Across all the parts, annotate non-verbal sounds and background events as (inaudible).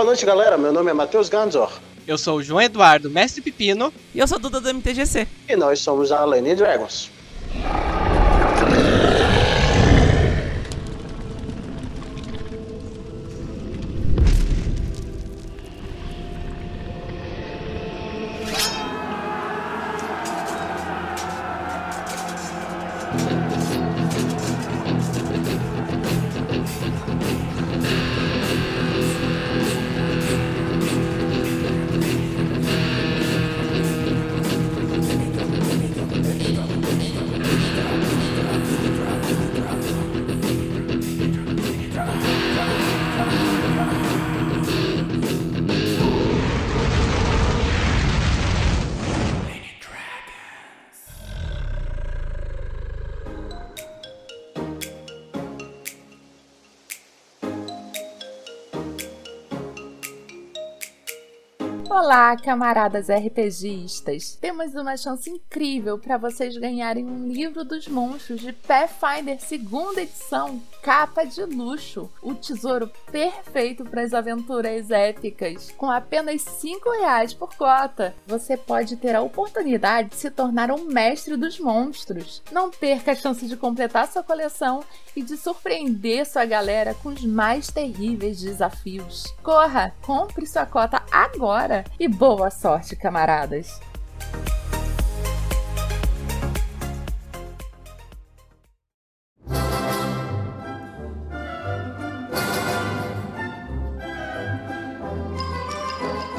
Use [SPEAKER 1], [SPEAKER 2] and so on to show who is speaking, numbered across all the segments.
[SPEAKER 1] Boa noite, galera. Meu nome é Matheus Ganzor.
[SPEAKER 2] Eu sou o João Eduardo, mestre Pepino.
[SPEAKER 3] E eu sou o Duda do MTGC.
[SPEAKER 1] E nós somos a Lane Dragons.
[SPEAKER 4] Camaradas RPGistas! Temos uma chance incrível para vocês ganharem um livro dos monstros de Pathfinder segunda edição, capa de luxo, o tesouro perfeito para as aventuras épicas. Com apenas cinco reais por cota, você pode ter a oportunidade de se tornar um mestre dos monstros. Não perca a chance de completar sua coleção e de surpreender sua galera com os mais terríveis desafios. Corra, compre sua cota agora e boa sorte, camaradas!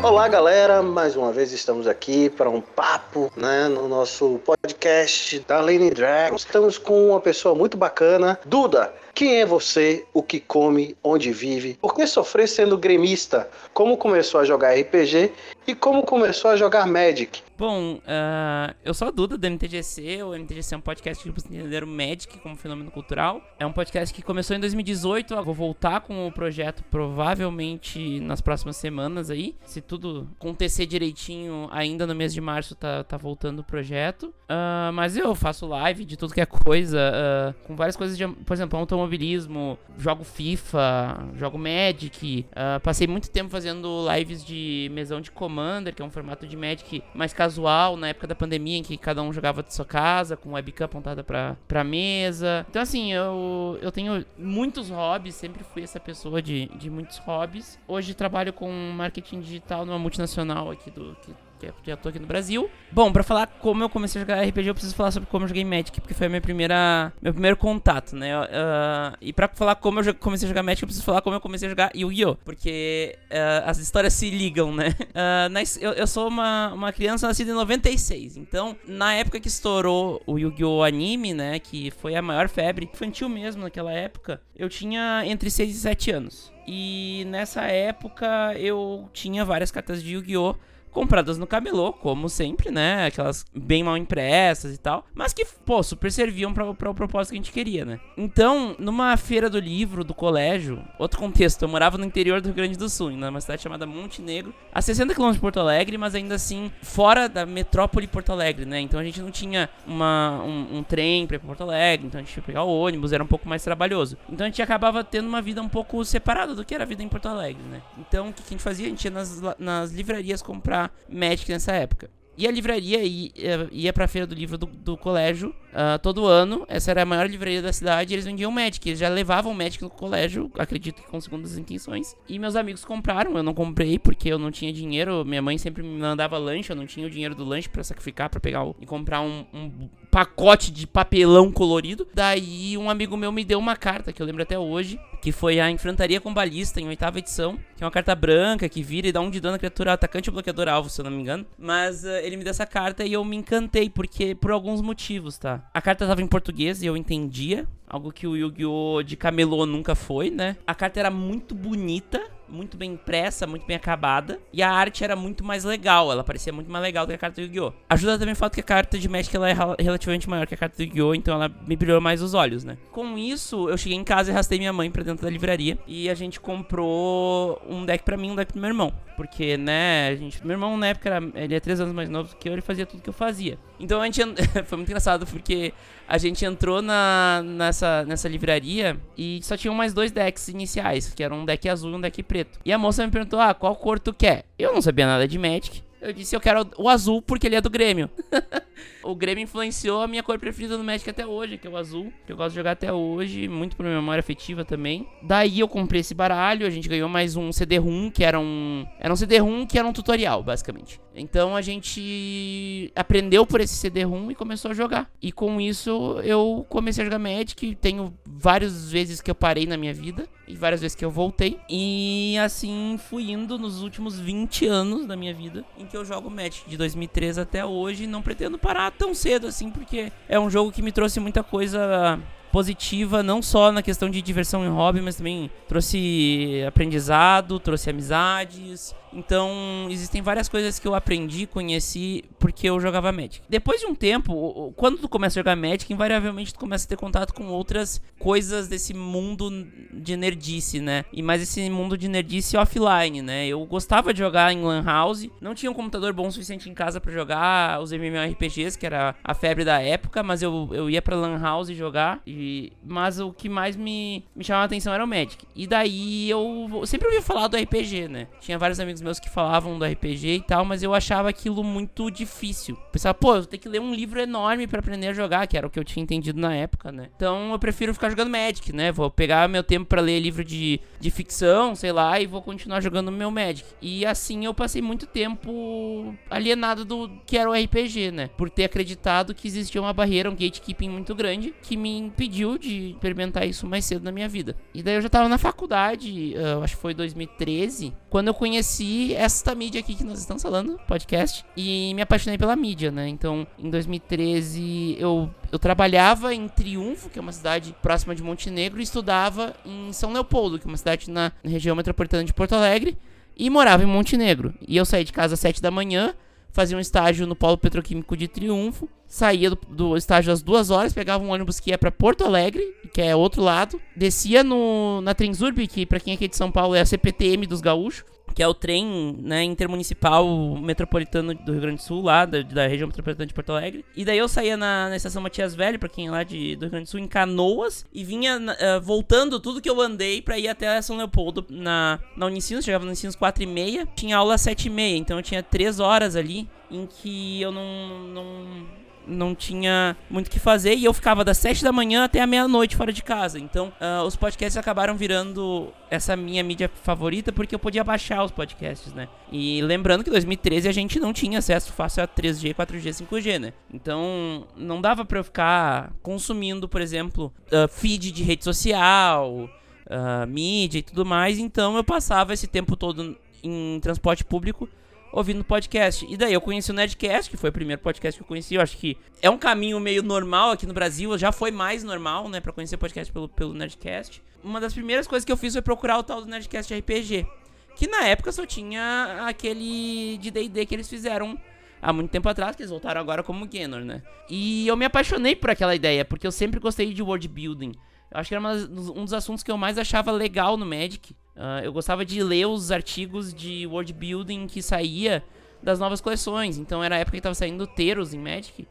[SPEAKER 1] Olá, galera. Mais uma vez estamos aqui para um papo, né, no nosso podcast da Lane Dragons. Estamos com uma pessoa muito bacana, Duda. Quem é você? O que come? Onde vive? Por que sofrer sendo gremista? Como começou a jogar RPG e como começou a jogar Magic?
[SPEAKER 3] Bom, uh, eu sou a Duda do MTGC. O MTGC é um podcast que entender o Magic como fenômeno cultural. É um podcast que começou em 2018. Eu vou voltar com o projeto provavelmente nas próximas semanas aí. Se tudo acontecer direitinho, ainda no mês de março tá, tá voltando o projeto. Uh, mas eu faço live de tudo que é coisa, uh, com várias coisas de, por exemplo, automobilismo, jogo FIFA, jogo Magic. passei muito tempo fazendo lives de mesão de Commander, que é um formato de Magic mais casual na época da pandemia, em que cada um jogava de sua casa, com webcam apontada pra, pra mesa. Então, assim, eu, eu tenho muitos hobbies, sempre fui essa pessoa de, de muitos hobbies. Hoje trabalho com marketing digital numa multinacional aqui do. Que, já tô aqui no Brasil. Bom, para falar como eu comecei a jogar RPG, eu preciso falar sobre como eu joguei Magic, porque foi a minha primeira, meu primeiro contato, né? Uh, e para falar como eu comecei a jogar Magic, eu preciso falar como eu comecei a jogar Yu-Gi-Oh! Porque uh, as histórias se ligam, né? (laughs) Uh, eu, eu, sou uma, uma criança nascida em 96, então na época que estourou o Yu-Gi-Oh! anime, né? Que foi a maior febre infantil mesmo naquela época, eu tinha entre 6 e 7 anos. E nessa época eu tinha várias cartas de Yu-Gi-Oh! Compradas no camelô, como sempre, né? Aquelas bem mal impressas e tal, mas que, pô, super serviam para o propósito que a gente queria, né? Então, numa feira do livro do colégio, outro contexto, eu morava no interior do Rio Grande do Sul, numa cidade chamada Montenegro, a 60 km de Porto Alegre, mas ainda assim fora da metrópole Porto Alegre, né? Então a gente não tinha uma, um, um trem para Porto Alegre, então a gente ia pegar o ônibus, era um pouco mais trabalhoso. Então a gente acabava tendo uma vida um pouco separada do que era a vida em Porto Alegre, né? Então o que a gente fazia? A gente ia nas, nas livrarias comprar Magic nessa época. E a livraria ia, ia pra feira do livro do, do colégio uh, todo ano. Essa era a maior livraria da cidade. eles vendiam Magic. Eles já levavam Magic no colégio, acredito que com segundas intenções. E meus amigos compraram. Eu não comprei porque eu não tinha dinheiro. Minha mãe sempre me mandava lanche. Eu não tinha o dinheiro do lanche para sacrificar, para pegar o, e comprar um, um pacote de papelão colorido. Daí um amigo meu me deu uma carta que eu lembro até hoje, que foi a Enfrentaria com Balista em oitava edição, que é uma carta branca que vira e dá um de dano à criatura atacante ou bloqueador alvo, se eu não me engano. Mas uh, ele me deu essa carta e eu me encantei porque por alguns motivos, tá? A carta tava em português e eu entendia, algo que o Yu-Gi-Oh de camelô nunca foi, né? A carta era muito bonita muito bem impressa, muito bem acabada. E a arte era muito mais legal, ela parecia muito mais legal do que a carta do Yu-Gi-Oh! Ajuda também o fato que a carta de Magic ela é relativamente maior que a carta do Yu-Gi-Oh! Então ela me brilhou mais os olhos, né? Com isso, eu cheguei em casa e arrastei minha mãe pra dentro da livraria. E a gente comprou um deck pra mim e um deck pro meu irmão. Porque, né, a gente, meu irmão na época era, ele é três anos mais novo que eu, ele fazia tudo que eu fazia. Então a gente (laughs) foi muito engraçado porque a gente entrou na, nessa, nessa livraria e só tinham mais dois decks iniciais, que eram um deck azul e um deck preto. E a moça me perguntou: "Ah, qual cor tu quer?". Eu não sabia nada de Magic. Eu disse, eu quero o azul porque ele é do Grêmio. (laughs) o Grêmio influenciou a minha cor preferida no Magic até hoje, que é o azul. Que eu gosto de jogar até hoje, muito por minha memória afetiva também. Daí eu comprei esse baralho, a gente ganhou mais um CD-ROM, que era um... Era um CD-ROM que era um tutorial, basicamente. Então a gente aprendeu por esse CD-ROM e começou a jogar. E com isso eu comecei a jogar Magic. Tenho várias vezes que eu parei na minha vida e várias vezes que eu voltei. E assim fui indo nos últimos 20 anos da minha vida em que eu jogo Magic de 2003 até hoje. Não pretendo parar tão cedo assim, porque é um jogo que me trouxe muita coisa positiva, não só na questão de diversão e hobby, mas também trouxe aprendizado, trouxe amizades, então, existem várias coisas que eu aprendi, conheci, porque eu jogava Magic. Depois de um tempo, quando tu começa a jogar Magic, invariavelmente tu começa a ter contato com outras coisas desse mundo de nerdice, né? E mais esse mundo de nerdice offline, né? Eu gostava de jogar em Lan House, não tinha um computador bom o suficiente em casa para jogar os MMORPGs, que era a febre da época, mas eu, eu ia pra Lan House jogar, e... mas o que mais me, me chamava a atenção era o Magic. E daí eu, eu sempre ouvi falar do RPG, né? Tinha vários amigos amigos meus que falavam do RPG e tal, mas eu achava aquilo muito difícil. Pensava, pô, eu tenho que ler um livro enorme para aprender a jogar, que era o que eu tinha entendido na época, né? Então eu prefiro ficar jogando Magic, né? Vou pegar meu tempo para ler livro de, de ficção, sei lá, e vou continuar jogando meu Magic. E assim eu passei muito tempo alienado do que era o RPG, né? Por ter acreditado que existia uma barreira, um gatekeeping muito grande, que me impediu de experimentar isso mais cedo na minha vida. E daí eu já tava na faculdade, uh, acho que foi 2013, quando eu conheci esta mídia aqui que nós estamos falando, podcast, e me apaixonei pela mídia, né? Então, em 2013, eu, eu trabalhava em Triunfo, que é uma cidade próxima de Montenegro, e estudava em São Leopoldo, que é uma cidade na região metropolitana de Porto Alegre, e morava em Montenegro. E eu saí de casa às 7 da manhã, fazia um estágio no Polo Petroquímico de Triunfo, saía do, do, estágio às duas horas, pegava um ônibus que ia para Porto Alegre, que é outro lado, descia no, na Transurb, que para quem é aqui de São Paulo é a CPTM dos gaúchos, que é o trem né, intermunicipal metropolitano do Rio Grande do Sul, lá da, da, região metropolitana de Porto Alegre. E daí eu saía na, na estação Matias Velho, pra quem é lá de, do Rio Grande do Sul, em Canoas, e vinha uh, voltando tudo que eu andei pra ir até São Leopoldo na, na Unicinos, chegava no Unicinos 4 e meia, tinha aula às 7 e meia, então eu tinha 3 horas ali em que eu não, não não tinha muito o que fazer e eu ficava das 7 da manhã até a meia-noite fora de casa. Então, uh, os podcasts acabaram virando essa minha mídia favorita porque eu podia baixar os podcasts, né? E lembrando que em 2013 a gente não tinha acesso fácil a 3G, 4G, 5G, né? Então, não dava para eu ficar consumindo, por exemplo, uh, feed de rede social, uh, mídia e tudo mais. Então, eu passava esse tempo todo em transporte público ouvindo podcast. E daí eu conheci o Nerdcast, que foi o primeiro podcast que eu conheci. Eu acho que é um caminho meio normal aqui no Brasil. Já foi mais normal, né, pra conhecer podcast pelo, pelo Nerdcast. Uma das primeiras coisas que eu fiz foi procurar o tal do Nerdcast RPG. Que na época só tinha aquele de DD que eles fizeram há muito tempo atrás, que eles voltaram agora como Genor, né? E eu me apaixonei por aquela ideia, porque eu sempre gostei de world building. Eu acho que era uma, um dos assuntos que eu mais achava legal no Magic. Uh, eu gostava de ler os artigos de world building que saía das novas coleções. Então era a época que tava saindo Teros em Magic.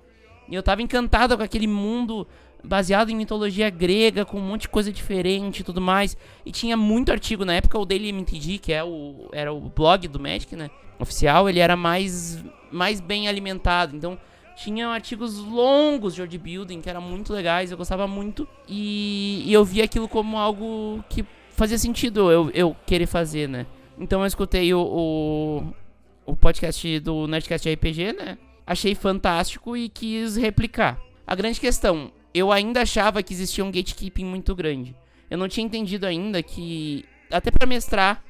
[SPEAKER 3] E eu tava encantado com aquele mundo baseado em mitologia grega, com um monte de coisa diferente e tudo mais. E tinha muito artigo na época, o Daily MTG, que é o, era o blog do Magic, né? Oficial, ele era mais, mais bem alimentado. Então tinha artigos longos de world building que eram muito legais, eu gostava muito. E, e eu via aquilo como algo que fazia sentido eu, eu querer fazer, né? Então eu escutei o, o, o podcast do Nerdcast RPG, né? Achei fantástico e quis replicar. A grande questão, eu ainda achava que existia um gatekeeping muito grande. Eu não tinha entendido ainda que, até para mestrar,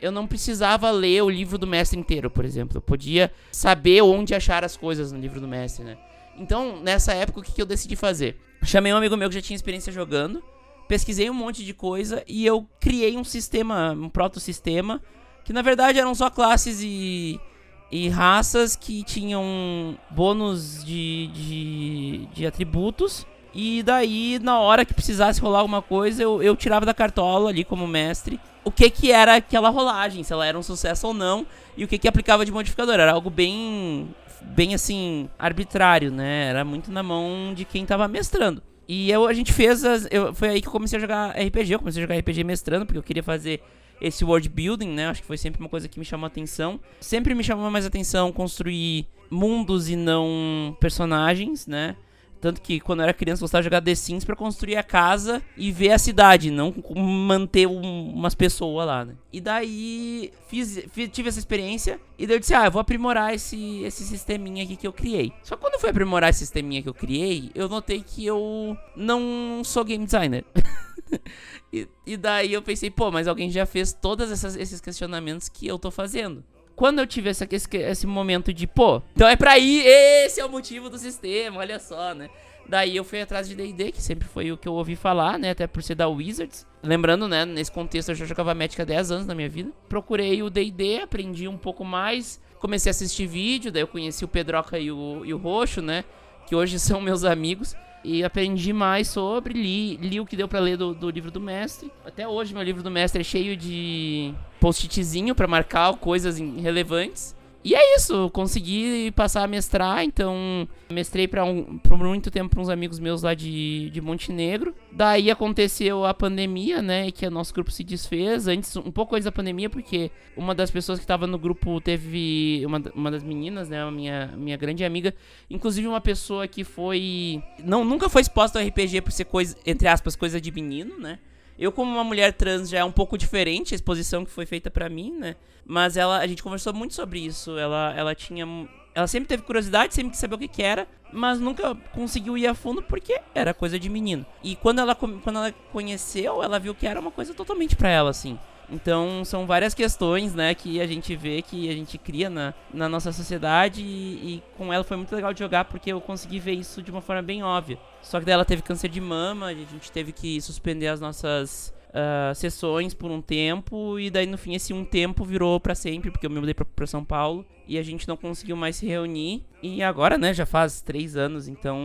[SPEAKER 3] eu não precisava ler o livro do mestre inteiro, por exemplo. Eu podia saber onde achar as coisas no livro do mestre, né? Então, nessa época, o que, que eu decidi fazer? Chamei um amigo meu que já tinha experiência jogando pesquisei um monte de coisa e eu criei um sistema, um proto-sistema, que na verdade eram só classes e, e raças que tinham bônus de, de, de atributos E daí, na hora que precisasse rolar alguma coisa, eu, eu tirava da cartola ali como mestre o que que era aquela rolagem, se ela era um sucesso ou não, e o que que aplicava de modificador. Era algo bem, bem assim, arbitrário, né? Era muito na mão de quem tava mestrando. E eu, a gente fez. As, eu, foi aí que eu comecei a jogar RPG. Eu comecei a jogar RPG mestrando, porque eu queria fazer esse world building, né? Acho que foi sempre uma coisa que me chamou atenção. Sempre me chamou mais atenção construir mundos e não personagens, né? Tanto que quando eu era criança eu gostava de jogar The Sims pra construir a casa e ver a cidade, não manter um, umas pessoas lá, né? E daí fiz, fiz, tive essa experiência e daí eu disse, ah, eu vou aprimorar esse, esse sisteminha aqui que eu criei. Só que quando eu fui aprimorar esse sisteminha que eu criei, eu notei que eu não sou game designer. (laughs) e, e, daí eu pensei, pô, mas alguém já fez todos esses questionamentos que eu tô fazendo quando eu tive essa, esse, esse momento de, pô, então é pra ir, esse é o motivo do sistema, olha só, né? Daí eu fui atrás de D&D, que sempre foi o que eu ouvi falar, né? Até por ser da Wizards. Lembrando, né? Nesse contexto eu já jogava Magic há 10 anos na minha vida. Procurei o D&D, aprendi um pouco mais. Comecei a assistir vídeo, daí eu conheci o Pedroca e o, e o Roxo, né? Que hoje (laughs) são meus amigos. E aprendi mais sobre, li, li o que deu para ler do, do, livro do mestre. Até hoje meu livro do mestre é cheio de post-itzinho para marcar coisas relevantes. E é isso, consegui passar a mestrar, então mestrei pra um, por muito tempo para uns amigos meus lá de, de Montenegro. Daí aconteceu a pandemia, né, que o nosso grupo se desfez, antes, um pouco antes da pandemia, porque uma das pessoas que estava no grupo teve, uma, uma das meninas, né, minha, minha grande amiga, inclusive uma pessoa que foi, não, nunca foi exposta ao RPG por ser coisa, entre aspas, coisa de menino, né, eu, como uma mulher trans, já é um pouco diferente a exposição que foi feita para mim, né? Mas ela, a gente conversou muito sobre isso. Ela, ela tinha. Ela sempre teve curiosidade, sempre quis saber o que, que era, mas nunca conseguiu ir a fundo porque era coisa de menino. E quando ela, quando ela conheceu, ela viu que era uma coisa totalmente pra ela, assim. Então são várias questões, né, que a gente vê, que a gente cria na, na nossa sociedade e, e, com ela foi muito legal de jogar porque eu consegui ver isso de uma forma bem óbvia. Só que daí ela teve câncer de mama, a gente teve que suspender as nossas uh, sessões por um tempo e daí no fim esse um tempo virou para sempre porque eu me mudei pra, São Paulo e a gente não conseguiu mais se reunir e agora né já faz três anos então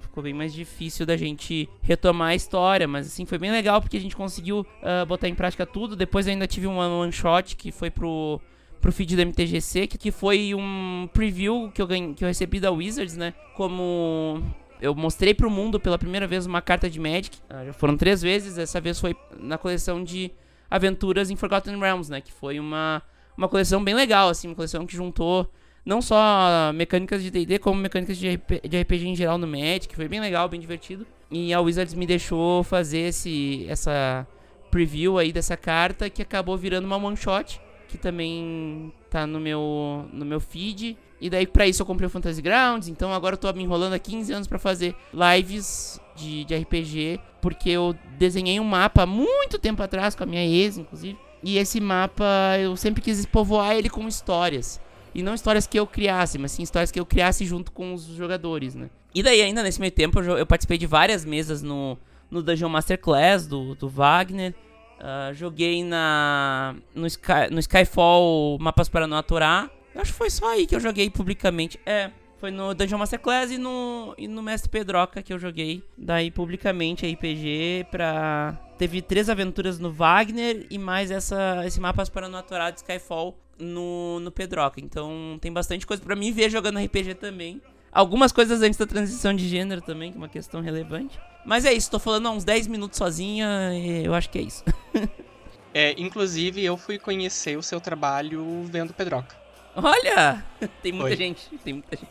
[SPEAKER 3] ficou bem mais difícil da gente retomar a história mas assim foi bem legal porque a gente conseguiu uh, botar em prática tudo depois ainda tive um one shot que foi pro pro feed do MTGC, que, que foi um preview que eu, ganhei, que eu recebi da Wizards, né? Como eu mostrei pro mundo pela primeira vez uma carta de Magic. Ah, já foram três vezes. Essa vez foi na coleção de aventuras em Forgotten Realms, né? Que foi uma, uma coleção bem legal, assim. Uma coleção que juntou não só mecânicas de D&D, como mecânicas de, RP, de RPG em geral no Magic. Foi bem legal, bem divertido. E a Wizards me deixou fazer esse, essa preview aí dessa carta, que acabou virando uma one-shot. Que também tá no meu, no meu feed. E daí para isso eu comprei o Fantasy Grounds, então agora eu tô me enrolando há 15 anos para fazer lives de, de RPG, porque eu desenhei um mapa muito tempo atrás com a minha ex, inclusive. E esse mapa eu sempre quis povoar ele com histórias. E não histórias que eu criasse, mas sim histórias que eu criasse junto com os jogadores, né? E daí, ainda nesse meio tempo, eu, eu participei de várias mesas no, no Dungeon Masterclass do, do Wagner. Uh, joguei na no, Sky, no Skyfall Mapas para não aturar. Eu acho que foi só aí que eu joguei publicamente. É, foi no Dungeon Masterclass e no, e no Mestre Pedroca que eu joguei. Daí publicamente RPG pra. Teve três aventuras no Wagner e mais essa, esse Mapas para não aturar de Skyfall no, no Pedroca. Então tem bastante coisa para mim ver jogando RPG também. Algumas coisas antes da transição de gênero também, que é uma questão relevante. Mas é isso, tô falando há uns 10 minutos sozinha eu acho que é isso. (laughs)
[SPEAKER 2] é, inclusive eu fui conhecer o seu trabalho vendo Pedroca.
[SPEAKER 3] Olha! (laughs) Tem muita Foi. gente, tem muita gente.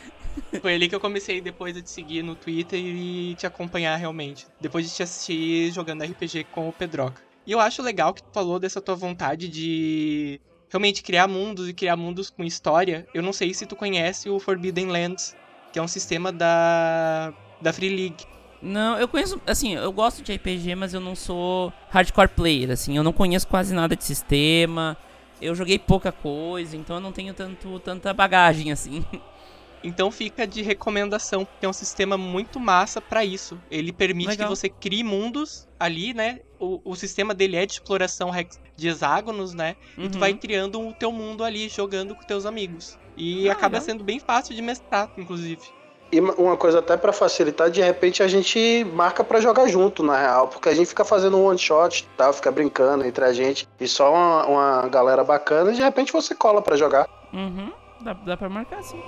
[SPEAKER 3] (laughs)
[SPEAKER 2] Foi ali que eu comecei depois de te seguir no Twitter e te acompanhar realmente. Depois de te assistir jogando RPG com o Pedroca. E eu acho legal que tu falou dessa tua vontade de realmente criar mundos e criar mundos com história. Eu não sei se tu conhece o Forbidden Lands, que é um sistema da da Free League.
[SPEAKER 3] Não, eu conheço, assim, eu gosto de RPG, mas eu não sou hardcore player, assim, eu não conheço quase nada de sistema. Eu joguei pouca coisa, então eu não tenho tanto tanta bagagem assim.
[SPEAKER 2] Então fica de recomendação, porque é um sistema muito massa para isso. Ele permite Legal. que você crie mundos ali, né? O, o sistema dele é de exploração de hexágonos, né? Uhum. E tu vai uhum. criando o teu mundo ali, jogando com teus amigos. E ah, acaba legal. sendo bem fácil de mestrar, inclusive.
[SPEAKER 1] E uma coisa até para facilitar, de repente a gente marca para jogar junto, na real, porque a gente fica fazendo um one shot, tá? Fica brincando entre a gente e só uma, uma galera bacana, e de repente você cola para jogar.
[SPEAKER 3] Uhum, dá, dá pra marcar sim.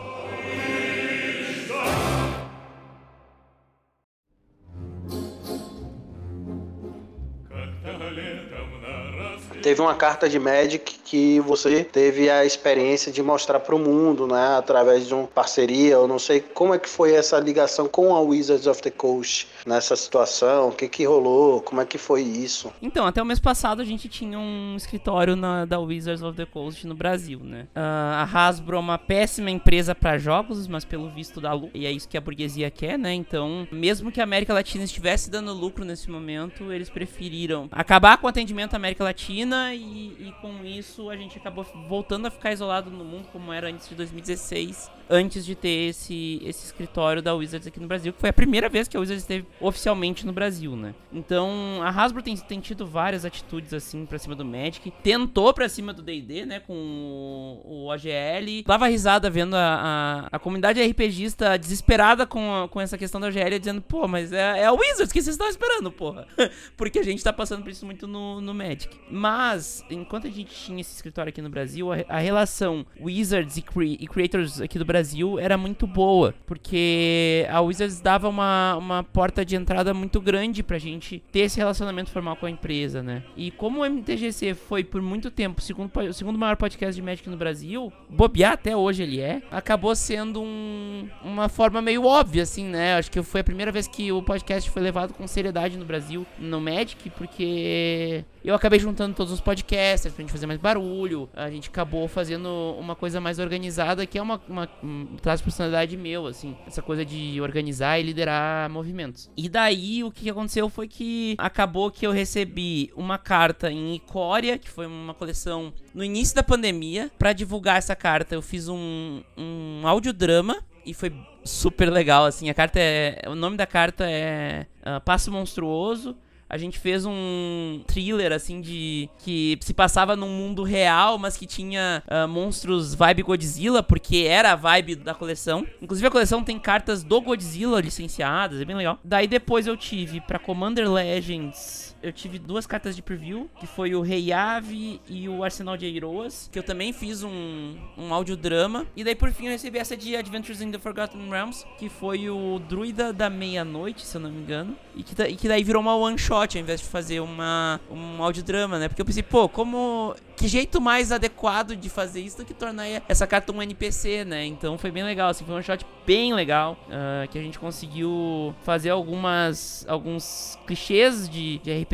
[SPEAKER 1] Teve uma carta de Magic que você teve a experiência de mostrar para o mundo, né, através de uma parceria. Eu não sei como é que foi essa ligação com a Wizards of the Coast nessa situação, o que que rolou, como é que foi isso.
[SPEAKER 3] Então, até o mês passado a gente tinha um escritório na, da Wizards of the Coast no Brasil, né? Uh, a Hasbro é uma péssima empresa para jogos, mas pelo visto dá lucro, e é isso que a burguesia quer, né? Então, mesmo que a América Latina estivesse dando lucro nesse momento, eles preferiram acabar com o atendimento à América Latina e, e com isso a gente acabou voltando a ficar isolado no mundo como era antes de 2016 antes de ter esse, esse escritório da Wizards aqui no Brasil, que foi a primeira vez que a Wizards esteve oficialmente no Brasil, né? Então, a Hasbro tem, tem tido várias atitudes assim pra cima do Magic. Tentou pra cima do D&D, né? Com o, o OGL. Dava risada vendo a, a, a, comunidade RPGista desesperada com, a, com essa questão da OGL, dizendo, pô, mas é, é a Wizards que vocês estão esperando, porra. (laughs) Porque a gente tá passando por isso muito no, no Magic. Mas, enquanto a gente tinha esse escritório aqui no Brasil, a, a relação Wizards e, cre e Creators aqui do Brasil era muito boa. Porque a Wizards dava uma, uma porta de entrada muito grande pra gente ter esse relacionamento formal com a empresa, né? E como o MTGC foi por muito tempo o segundo, o segundo maior podcast de Magic no Brasil, bobear até hoje ele é, acabou sendo um, uma forma meio óbvia, assim, né? Acho que foi a primeira vez que o podcast foi levado com seriedade no Brasil, no Magic, porque eu acabei juntando todos os podcasters pra gente fazer mais barulho. A gente acabou fazendo uma coisa mais organizada, que é uma, uma um traço de personalidade meu, assim. Essa coisa de organizar e liderar movimentos. E daí, o que aconteceu foi que acabou que eu recebi uma carta em Icória, que foi uma coleção no início da pandemia. para divulgar essa carta, eu fiz um, um audiodrama e foi super legal, assim. A carta é... O nome da carta é uh, Passo Monstruoso a gente fez um thriller, assim, de. que se passava num mundo real, mas que tinha uh, monstros vibe Godzilla, porque era a vibe da coleção. Inclusive, a coleção tem cartas do Godzilla licenciadas, é bem legal. Daí depois eu tive pra Commander Legends eu tive duas cartas de preview, que foi o Rei Ave e o Arsenal de Heroes, que eu também fiz um, um audiodrama. E daí, por fim, eu recebi essa de Adventures in the Forgotten Realms, que foi o Druida da Meia-Noite, se eu não me engano. E que, e que daí virou uma one-shot, ao invés de fazer uma, um audiodrama, né? Porque eu pensei, pô, como que jeito mais adequado de fazer isso do que tornar essa carta um NPC, né? Então foi bem legal, assim, foi um shot bem legal, uh, que a gente conseguiu fazer algumas alguns clichês de, de RPG,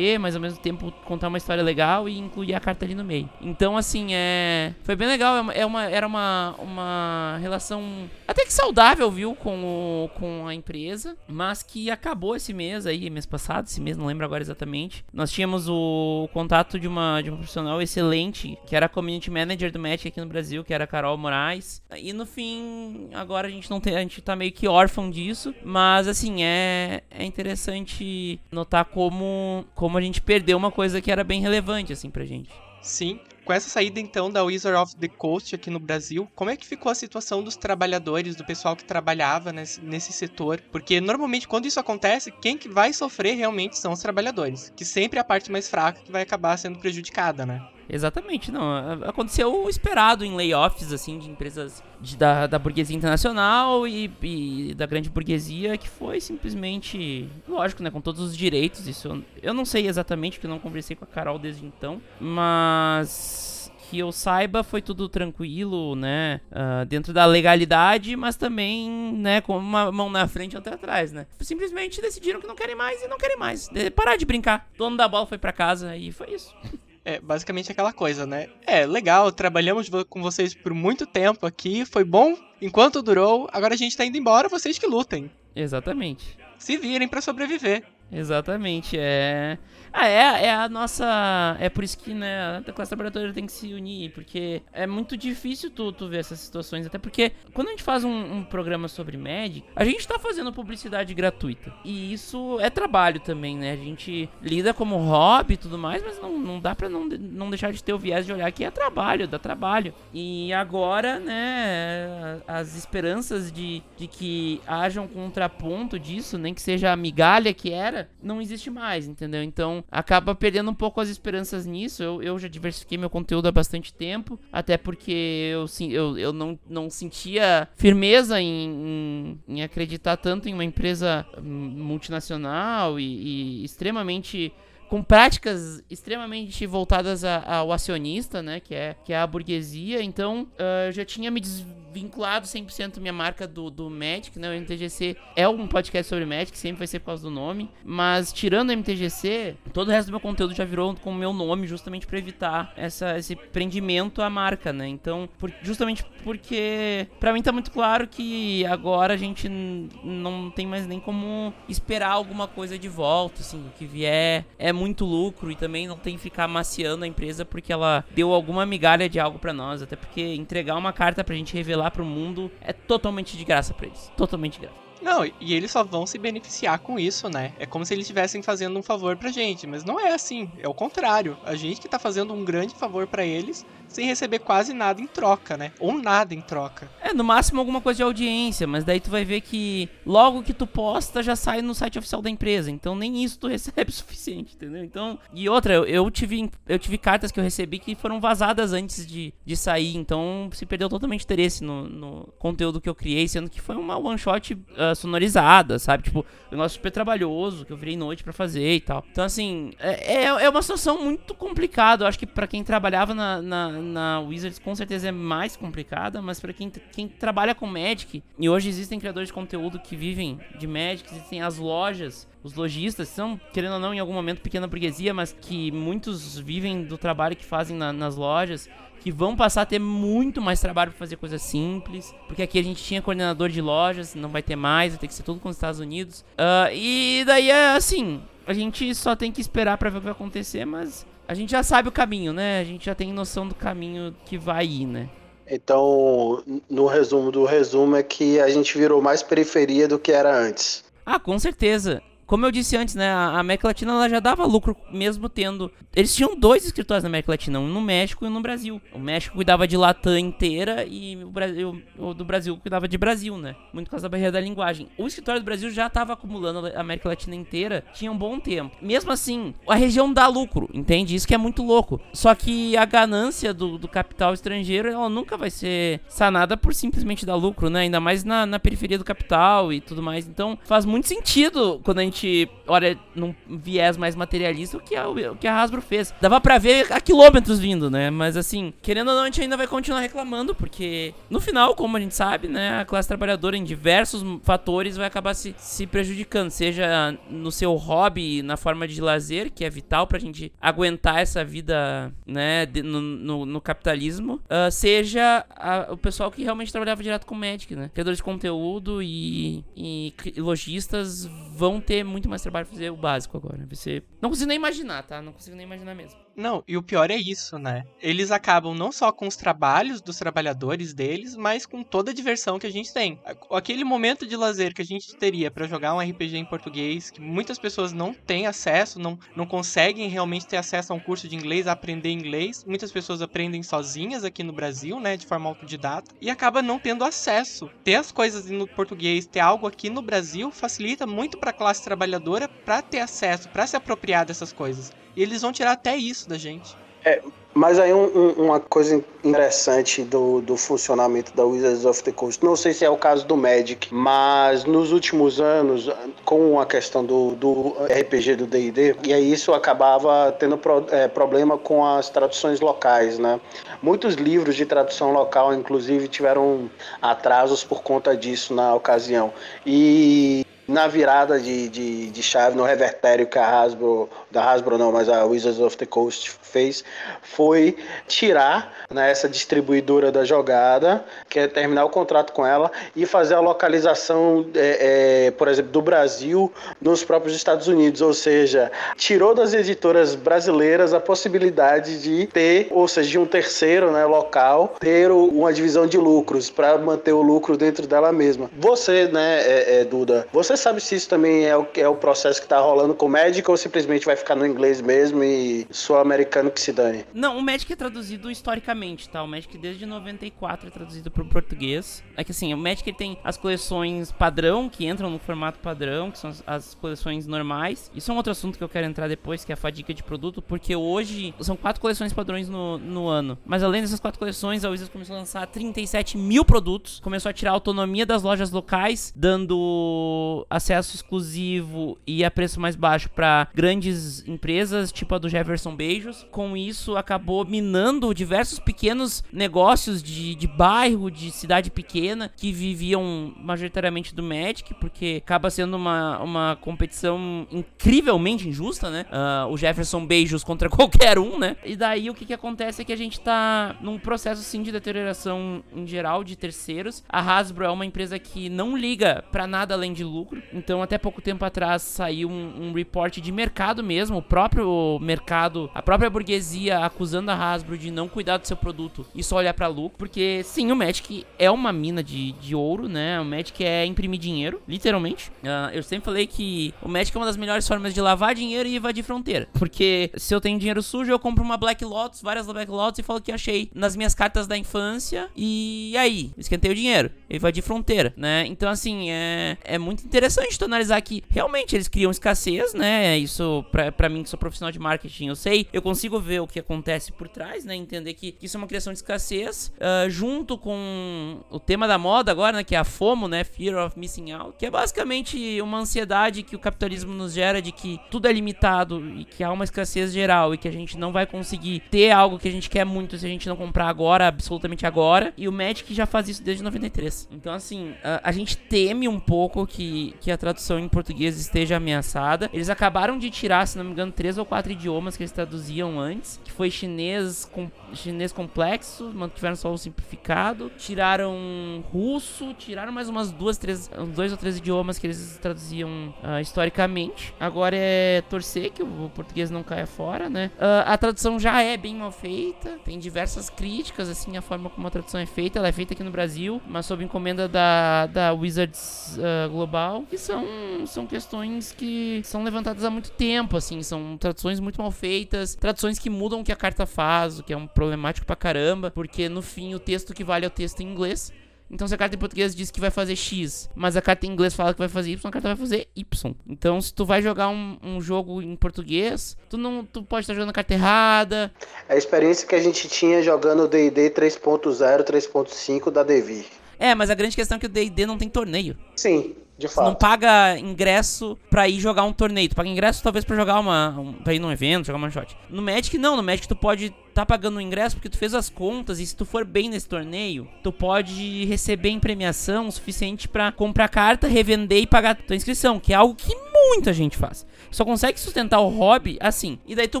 [SPEAKER 3] mas ao mesmo tempo contar uma história legal e incluir a carta ali no meio. Então, assim, é foi bem legal, é uma, era uma, uma relação até que saudável, viu, com, o, com a empresa, mas que acabou esse mês aí, mês passado, esse mês, não lembro agora exatamente. Nós tínhamos o contato de uma, de uma profissional excelente, que era a community manager do Magic aqui no Brasil, que era a Carol Moraes. E no fim, agora a gente não tem, a gente tá meio que órfão disso, mas assim, é, é interessante notar como, como a gente perdeu uma coisa que era bem relevante assim pra gente.
[SPEAKER 2] Sim. Com essa saída então da Wizard of the Coast aqui no Brasil, como é que ficou a situação dos trabalhadores, do pessoal que trabalhava nesse, nesse setor? Porque normalmente quando isso acontece, quem que vai sofrer realmente são os trabalhadores, que sempre é a parte mais fraca que vai acabar sendo prejudicada, né?
[SPEAKER 3] Exatamente, não. Aconteceu o esperado em layoffs, assim, de empresas de, da, da burguesia internacional e, e, da grande burguesia, que foi simplesmente, lógico, né, com todos os direitos. Isso eu não sei exatamente, porque eu não conversei com a Carol desde então, mas que eu saiba foi tudo tranquilo, né, uh, dentro da legalidade, mas também, né, com uma mão na frente e outra atrás, né. Simplesmente decidiram que não querem mais e não querem mais. Parar de brincar. O dono da bola foi para casa e foi isso. (laughs)
[SPEAKER 2] É basicamente aquela coisa, né? É, legal, trabalhamos com vocês por muito tempo aqui, foi bom enquanto durou, agora a gente tá indo embora, vocês que lutem.
[SPEAKER 3] Exatamente.
[SPEAKER 2] Se virem para sobreviver.
[SPEAKER 3] Exatamente, é. Ah, é, é a nossa. É por isso que, né, a classe trabalhadora tem que se unir, porque é muito difícil tu, tu ver essas situações. Até porque quando a gente faz um, um programa sobre Magic, a gente tá fazendo publicidade gratuita. E isso é trabalho também, né? A gente lida como hobby e tudo mais, mas não, não dá pra não, não deixar de ter o viés de olhar que é trabalho, dá trabalho. E agora, né, as esperanças de, de que haja um contraponto disso, nem que seja a migalha que era, não existe mais, entendeu? Então acaba perdendo um pouco as esperanças nisso. Eu, eu já diversifiquei meu conteúdo há bastante tempo, até porque eu, eu, eu não, não sentia firmeza em, em, em acreditar tanto em uma empresa hum, multinacional e, e extremamente com práticas extremamente voltadas a, ao acionista, né, que é, que é a burguesia. Então, uh, eu já tinha me desvinculado 100% minha marca do, do Magic, né? O MTGC é um podcast sobre Magic, sempre vai ser por causa do nome. Mas, tirando o MTGC, todo o resto do meu conteúdo já virou com o meu nome, justamente para evitar essa, esse prendimento à marca, né? Então, por, justamente porque, para mim tá muito claro que agora a gente não tem mais nem como esperar alguma coisa de volta, assim, o que vier é muito lucro e também não tem que ficar maciando a empresa porque ela deu alguma migalha de algo para nós, até porque entregar uma carta pra gente revelar pro mundo é totalmente de graça para eles, totalmente de graça.
[SPEAKER 2] Não, e eles só vão se beneficiar com isso, né? É como se eles estivessem fazendo um favor pra gente, mas não é assim, é o contrário. A gente que tá fazendo um grande favor para eles sem receber quase nada em troca, né? Ou nada em troca.
[SPEAKER 3] É, no máximo alguma coisa de audiência, mas daí tu vai ver que logo que tu posta já sai no site oficial da empresa. Então nem isso tu (laughs) recebe o suficiente, entendeu? Então, e outra, eu, eu tive eu tive cartas que eu recebi que foram vazadas antes de, de sair, então se perdeu totalmente interesse no, no conteúdo que eu criei, sendo que foi uma one shot uh, sonorizada, sabe? Tipo, um negócio super trabalhoso que eu virei noite para fazer e tal. Então, assim, é, é, é uma situação muito complicada. Eu acho que para quem trabalhava na, na na Wizards com certeza é mais complicada, mas para quem, quem trabalha com Magic, e hoje existem criadores de conteúdo que vivem de Magic, existem as lojas, os lojistas, são, querendo ou não, em algum momento pequena burguesia, mas que muitos vivem do trabalho que fazem na, nas lojas, que vão passar a ter muito mais trabalho para fazer coisas simples, porque aqui a gente tinha coordenador de lojas, não vai ter mais, vai ter que ser tudo com os Estados Unidos. Uh, e daí é assim, a gente só tem que esperar para ver o que vai acontecer, mas a gente já sabe o caminho, né? A gente já tem noção do caminho que vai ir, né?
[SPEAKER 1] Então, no resumo do resumo é que a gente virou mais periferia do que era antes.
[SPEAKER 3] Ah, com certeza como eu disse antes, né, a América Latina ela já dava lucro mesmo tendo. Eles tinham dois escritórios na América Latina, um no México e um no Brasil. O México cuidava de Latam inteira e o Brasil, o do Brasil cuidava de Brasil, né? Muito por causa da barreira da linguagem. O escritório do Brasil já estava acumulando a América Latina inteira, tinha um bom tempo. Mesmo assim, a região dá lucro, entende? Isso que é muito louco. Só que a ganância do, do capital estrangeiro, ela nunca vai ser sanada por simplesmente dar lucro, né? Ainda mais na, na periferia do capital e tudo mais. Então, faz muito sentido quando a gente olha num viés mais materialista o que a, o que a Hasbro fez. Dava pra ver a quilômetros vindo, né? Mas assim, querendo ou não, a gente ainda vai continuar reclamando, porque no final, como a gente sabe, né, a classe trabalhadora em diversos fatores vai acabar se, se prejudicando, seja no seu hobby, na forma de lazer, que é vital pra gente aguentar essa vida, né, de, no, no, no, capitalismo, uh, seja a, o pessoal que realmente trabalhava direto com Magic, né? Criadores de conteúdo e, e lojistas vão ter muito mais trabalho fazer o básico agora. Você não consigo nem imaginar, tá? Não consigo nem imaginar mesmo.
[SPEAKER 2] Não, e o pior é isso, né? Eles acabam não só com os trabalhos dos trabalhadores deles, mas com toda a diversão que a gente tem. Aquele momento de lazer que a gente teria para jogar um RPG em português, que muitas pessoas não têm acesso, não, não conseguem realmente ter acesso a um curso de inglês, a aprender inglês. Muitas pessoas aprendem sozinhas aqui no Brasil, né, de forma autodidata, e acaba não tendo acesso. Ter as coisas no português, ter algo aqui no Brasil facilita muito para a classe trabalhadora para ter acesso, para se apropriar dessas coisas. E eles vão tirar até isso da gente.
[SPEAKER 1] É, mas aí um, um, uma coisa interessante do, do funcionamento da Wizards of the Coast, não sei se é o caso do Magic, mas nos últimos anos, com a questão do, do RPG do D&D, e aí isso acabava tendo pro, é, problema com as traduções locais, né? Muitos livros de tradução local, inclusive, tiveram atrasos por conta disso na ocasião. E na virada de, de, de chave, no revertério que a Hasbro, da Hasbro não, mas a Wizards of the Coast fez, foi tirar né, essa distribuidora da jogada, que é terminar o contrato com ela e fazer a localização, é, é, por exemplo, do Brasil nos próprios Estados Unidos, ou seja, tirou das editoras brasileiras a possibilidade de ter, ou seja, de um terceiro né, local, ter uma divisão de lucros para manter o lucro dentro dela mesma. Você, né, é, é, Duda, você sabe se isso também é o, é o processo que está rolando com o Magic ou simplesmente vai ficar no inglês mesmo e sou americano que se dane?
[SPEAKER 3] Não, o Magic é traduzido historicamente, tá? O Magic desde 94 é traduzido para o português. É que assim, o Magic tem as coleções padrão, que entram no formato padrão, que são as, as coleções normais. Isso é um outro assunto que eu quero entrar depois, que é a fadiga de produto, porque hoje são quatro coleções padrões no, no ano. Mas além dessas quatro coleções, a Wizards começou a lançar 37 mil produtos, começou a tirar a autonomia das lojas locais, dando acesso exclusivo e a preço mais baixo para grandes empresas, tipo a do Jefferson Beijos. Com isso, acabou minando diversos pequenos negócios de, de bairro, de cidade pequena, que viviam majoritariamente do Magic, porque acaba sendo uma, uma competição incrivelmente injusta, né? Uh, o Jefferson Beijos contra (laughs) qualquer um, né? E daí o que, que acontece é que a gente tá num processo sim de deterioração em geral de terceiros. A Hasbro é uma empresa que não liga para nada além de lucro. Então, até pouco tempo atrás saiu um, um report de mercado mesmo, o próprio mercado, a própria burguesia acusando a Hasbro de não cuidar do seu produto e só olhar para lucro, porque sim, o Magic é uma mina de, de ouro, né? O Magic é imprimir dinheiro, literalmente. Uh, eu sempre falei que o Magic é uma das melhores formas de lavar dinheiro e invadir fronteira, porque se eu tenho dinheiro sujo, eu compro uma Black Lotus, várias Black Lotus e falo que achei nas minhas cartas da infância e aí, esquentei o dinheiro, invadi fronteira, né? Então assim, é, é muito interessante tu analisar que realmente eles criam escassez, né? Isso pra, mim que sou profissional de marketing, eu sei, eu consigo ver o que acontece por trás, né? Entender que, que isso é uma criação de escassez, uh, junto com o tema da moda agora, né? Que é a FOMO, né? Fear of Missing Out, que é basicamente uma ansiedade que o capitalismo nos gera de que tudo é limitado e que há uma escassez geral e que a gente não vai conseguir ter algo que a gente quer muito se a gente não comprar agora, absolutamente agora. E o Magic já faz isso desde 93. Então, assim, a, a gente teme um pouco que, que a tradução em português esteja ameaçada. Eles acabaram de tirar, se não me engano, três ou quatro idiomas que eles traduziam antes, que foi chinês com chinês complexo, mantiveram só o simplificado, tiraram russo, tiraram mais umas duas, três, dois ou três idiomas que eles traduziam uh, historicamente. Agora é torcer que o português não caia fora, né? Uh, a tradução já é bem mal feita, tem diversas críticas, assim, a forma como a tradução é feita. Ela é feita aqui no Brasil, mas sob encomenda da, da Wizards uh, Global, que são, são questões que são levantadas há muito tempo, assim, são traduções muito mal feitas, traduções que mudam o que a carta faz, o que é um problemático pra caramba, porque no fim o texto que vale é o texto em inglês. Então, se a carta em português diz que vai fazer X, mas a carta em inglês fala que vai fazer Y, a carta vai fazer Y. Então, se tu vai jogar um, um jogo em português, tu não tu pode estar jogando a carta errada.
[SPEAKER 1] A experiência que a gente tinha jogando D&D 3.0, 3.5 da Devi.
[SPEAKER 3] É, mas a grande questão é que o D&D não tem torneio.
[SPEAKER 1] Sim, de fato.
[SPEAKER 3] Não paga ingresso pra ir jogar um torneio. Tu paga ingresso talvez pra jogar uma. Um, pra ir num evento, jogar uma shot. No Magic, não. No Magic tu pode tá pagando o ingresso porque tu fez as contas e se tu for bem nesse torneio, tu pode receber em premiação o suficiente para comprar carta, revender e pagar tua inscrição, que é algo que muita gente faz. Só consegue sustentar o hobby assim. E daí tu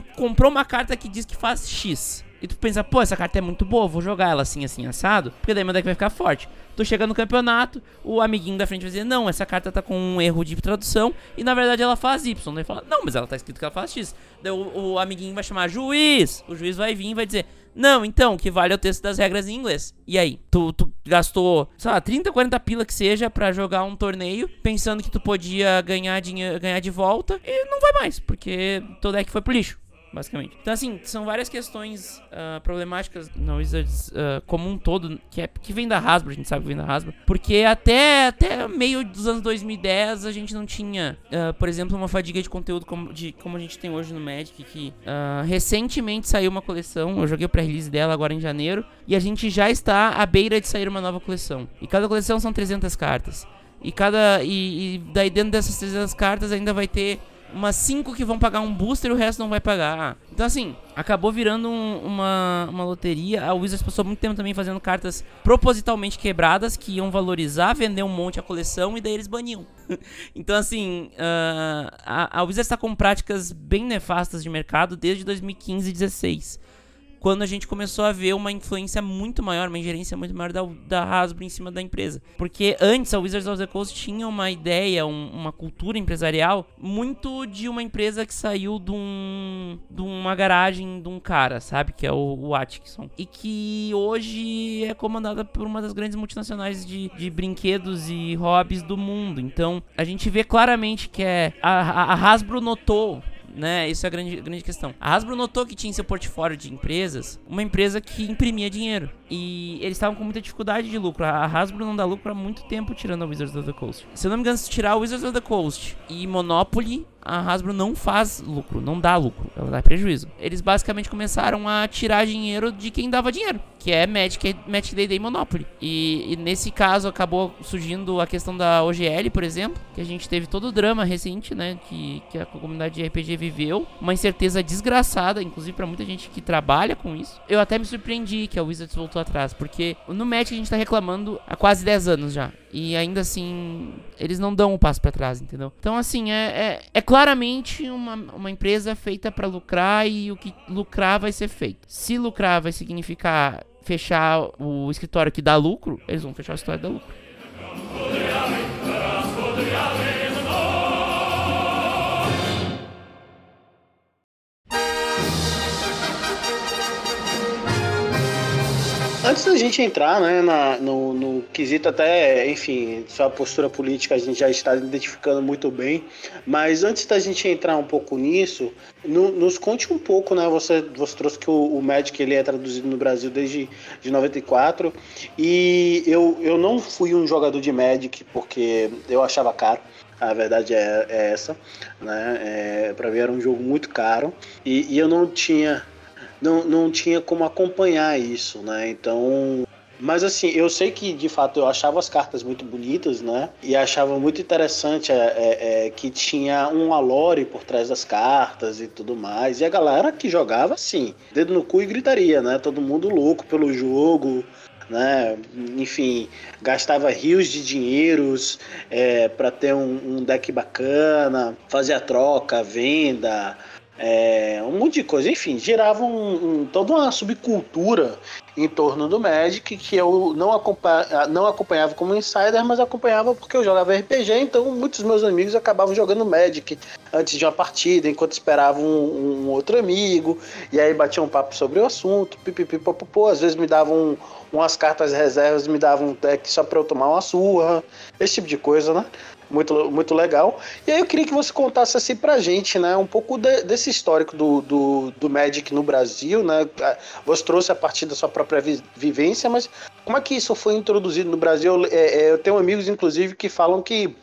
[SPEAKER 3] comprou uma carta que diz que faz X. E tu pensa, pô, essa carta é muito boa, vou jogar ela assim, assim, assado, porque daí meu deck vai ficar forte. Tu chega no campeonato, o amiguinho da frente vai dizer, não, essa carta tá com um erro de tradução, e na verdade ela faz Y. Daí fala, não, mas ela tá escrito que ela faz X. Daí o, o amiguinho vai chamar juiz, o juiz vai vir e vai dizer, não, então, que vale é o texto das regras em inglês. E aí? Tu, tu gastou, sei lá, 30, 40 pila que seja para jogar um torneio, pensando que tu podia ganhar, dinheiro, ganhar de volta, e não vai mais, porque teu deck foi pro lixo basicamente. Então, assim, são várias questões uh, problemáticas na Wizards uh, como um todo, que, é, que vem da Hasbro, a gente sabe que vem da Hasbro, porque até, até meio dos anos 2010 a gente não tinha, uh, por exemplo, uma fadiga de conteúdo como, de, como a gente tem hoje no Magic, que recentemente saiu uma coleção, eu joguei o pré-release dela agora em janeiro, e a gente já está à beira de sair uma nova coleção. E cada coleção são 300 cartas. E cada e, e daí dentro dessas 300 cartas ainda vai ter umas 5 que vão pagar um booster e o resto não vai pagar. Então, assim, acabou virando um, uma, uma loteria. A Wizards passou muito tempo também fazendo cartas propositalmente quebradas que iam valorizar, vender um monte a coleção e daí eles baniam. (laughs) então, assim, uh, a, a Wizards está com práticas bem nefastas de mercado desde 2015 e 2016 quando a gente começou a ver uma influência muito maior, uma ingerência muito maior da, da Hasbro em cima da empresa. Porque antes a Wizards of the Coast tinha uma ideia, um, uma cultura empresarial muito de uma empresa que saiu de, um, de uma garagem de um cara, sabe? Que é o, o Atkinson. E que hoje é comandada por uma das grandes multinacionais de, de brinquedos e hobbies do mundo. Então a gente vê claramente que é. A, a, a Hasbro notou né? Isso é a grande, grande questão. A Hasbro notou que tinha em seu portfólio de empresas uma empresa que imprimia dinheiro. E eles estavam com muita dificuldade de lucro. A Hasbro não dá lucro há muito tempo tirando a Wizards of the Coast. Se eu não me engano, se tirar Wizards of the Coast e Monopoly, a Hasbro não faz lucro, não dá lucro, ela dá prejuízo. Eles basicamente começaram a tirar dinheiro de quem dava dinheiro, que é Magic, Magic Day Day Monopoly. E, e, nesse caso acabou surgindo a questão da OGL, por exemplo, que a gente teve todo o drama recente, né, que, que a comunidade de RPG viveu, uma incerteza desgraçada, inclusive para muita gente que trabalha com isso. Eu até me surpreendi que a Wizards voltou atrás, porque no Magic a gente tá reclamando há quase 10 anos já. E ainda assim, eles não dão um passo para trás, entendeu? Então, assim, é, é, é claramente uma, uma empresa feita para lucrar e o que lucrar vai ser feito. Se lucrar vai significar fechar o escritório que dá lucro, eles vão fechar o escritório que dá lucro.
[SPEAKER 1] Antes da gente entrar né, na, no, no, quesito até, enfim, sua postura política a gente já está identificando muito bem, mas antes da gente entrar um pouco nisso, no, nos conte um pouco, né, você, você trouxe que o, o Magic ele é traduzido no Brasil desde de 94, e eu, eu não fui um jogador de Magic porque eu achava caro, a verdade é, é essa, né, é, para mim era um jogo muito caro, e, e eu não tinha não, não tinha como acompanhar isso, né? Então. Mas assim, eu sei que de fato eu achava as cartas muito bonitas, né? E achava muito interessante é, é, é, que tinha um alore por trás das cartas e tudo mais. E a galera que jogava, assim, dedo no cu e gritaria, né? Todo mundo louco pelo jogo, né? Enfim, gastava rios de dinheiros é, para ter um, um, deck bacana, fazia troca, venda, é, um monte de coisa. Enfim, girava um, um, toda uma subcultura em torno do Magic que eu não, acompanha, não acompanhava como insider, mas acompanhava porque eu jogava RPG, então muitos meus amigos acabavam jogando Magic antes de uma partida, enquanto esperavam um, um outro amigo, e aí batiam um papo sobre o assunto, pipipipopopô, às vezes me davam umas cartas reservas, me davam um deck só para eu tomar uma surra, esse tipo de coisa, né? Muito, muito legal. E aí eu queria que você contasse assim pra gente, né, um pouco de, desse histórico do, do, do, Magic no Brasil, né? Você trouxe a partir da sua própria vi vivência, mas como é que isso foi introduzido no Brasil? É, é, eu tenho amigos, inclusive, que falam que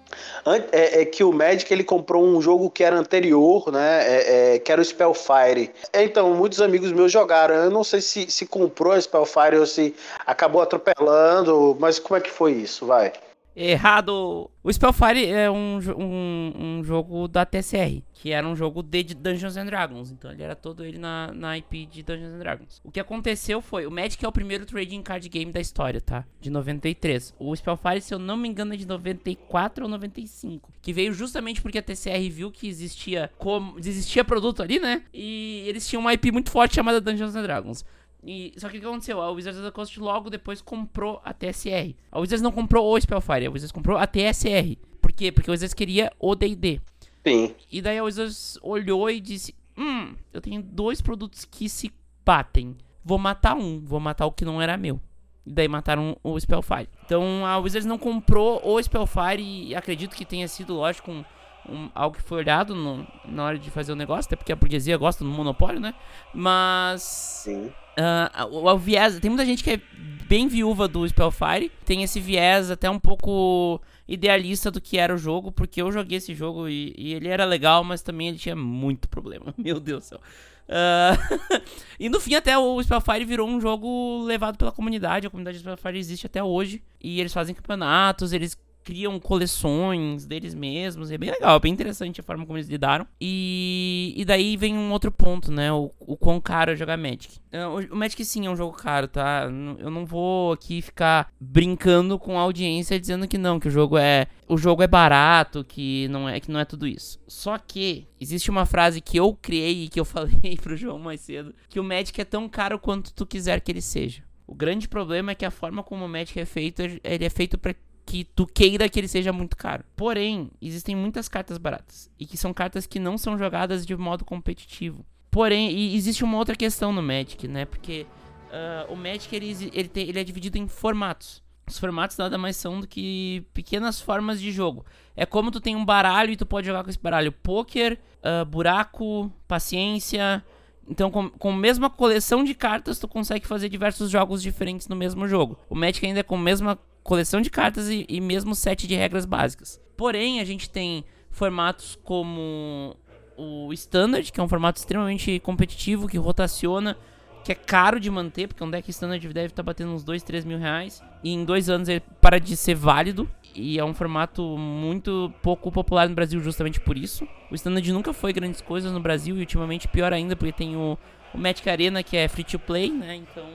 [SPEAKER 1] é, é, que o Magic ele comprou um jogo que era anterior, né? É, é, que era o Spellfire. Então, muitos amigos meus jogaram. Eu não sei se, se comprou a Spellfire ou se acabou atropelando, mas como é que foi isso? Vai.
[SPEAKER 3] Errado! O Spellfire é um, um, um, jogo da TSR, que era um jogo de Dungeons and Dragons. Então ele era todo ele na, na IP de Dungeons and Dragons. O que aconteceu foi: o Magic é o primeiro trading card game da história, tá? De 93. O Spellfire, se eu não me engano, é de 94 ou 95. Que veio justamente porque a TCR viu que existia, como, existia produto ali, né? E eles tinham uma IP muito forte chamada Dungeons and Dragons. E, só que o que aconteceu? A Wizards of the Coast logo depois comprou a TSR. A Wizards não comprou o Spellfire, a Wizards comprou a TSR. Por quê? Porque a Wizards queria o D&D.
[SPEAKER 1] Sim.
[SPEAKER 3] E daí a Wizards olhou e disse, hum, eu tenho dois produtos que se batem. Vou matar um, vou matar o que não era meu. E daí mataram o Spellfire. Então a Wizards não comprou o Spellfire e acredito que tenha sido, lógico, um, um, algo que foi olhado no, na hora de fazer o negócio, até porque a burguesia gosta do monopólio, né? Mas...
[SPEAKER 1] Sim
[SPEAKER 3] Uh, o, o, viés. Tem muita gente que é bem viúva do Spellfire. Tem esse viés até um pouco idealista do que era o jogo, porque eu joguei esse jogo e, e ele era legal, mas também ele tinha muito problema. (laughs) Meu Deus do céu. Uh, (laughs) e no fim, até o Spellfire virou um jogo levado pela comunidade. A comunidade do Spellfire existe até hoje. E eles fazem campeonatos, eles criam coleções deles mesmos. É bem legal, é bem interessante a forma como eles lidaram. E, e daí vem um outro ponto, né? O, o quão caro é jogar Magic. É, o, o Magic sim é um jogo caro, tá? Eu não vou aqui ficar brincando com a audiência dizendo que não, que o jogo é. O jogo é barato, que não é, que não é tudo isso. Só que existe uma frase que eu criei e que eu (laughs) falei pro João mais cedo: que o Magic é tão caro quanto tu quiser que ele seja. O grande problema é que a forma como o Magic é feito, ele é feito para que tu queira que ele seja muito caro. Porém, existem muitas cartas baratas e que são cartas que não são jogadas de modo competitivo. Porém, existe uma outra questão no Magic, né? Porque uh, o Magic ele, ele, tem, ele é dividido em formatos. Os formatos nada mais são do que pequenas formas de jogo. É como tu tem um baralho e tu pode jogar com esse baralho. Poker, uh, buraco, paciência. Então, com, com a mesma coleção de cartas, tu consegue fazer diversos jogos diferentes no mesmo jogo. O Magic ainda é com a mesma coleção de cartas e, e mesmo set de regras básicas. Porém, a gente tem formatos como o Standard, que é um formato extremamente competitivo, que rotaciona, que é caro de manter, porque um deck Standard deve estar tá batendo uns 2, 3 mil reais. E em dois anos ele para de ser válido. E é um formato muito pouco popular no Brasil justamente por isso. O Standard nunca foi grandes coisas no Brasil e ultimamente pior ainda, porque tem o o Magic Arena, que é free to play, né? Então,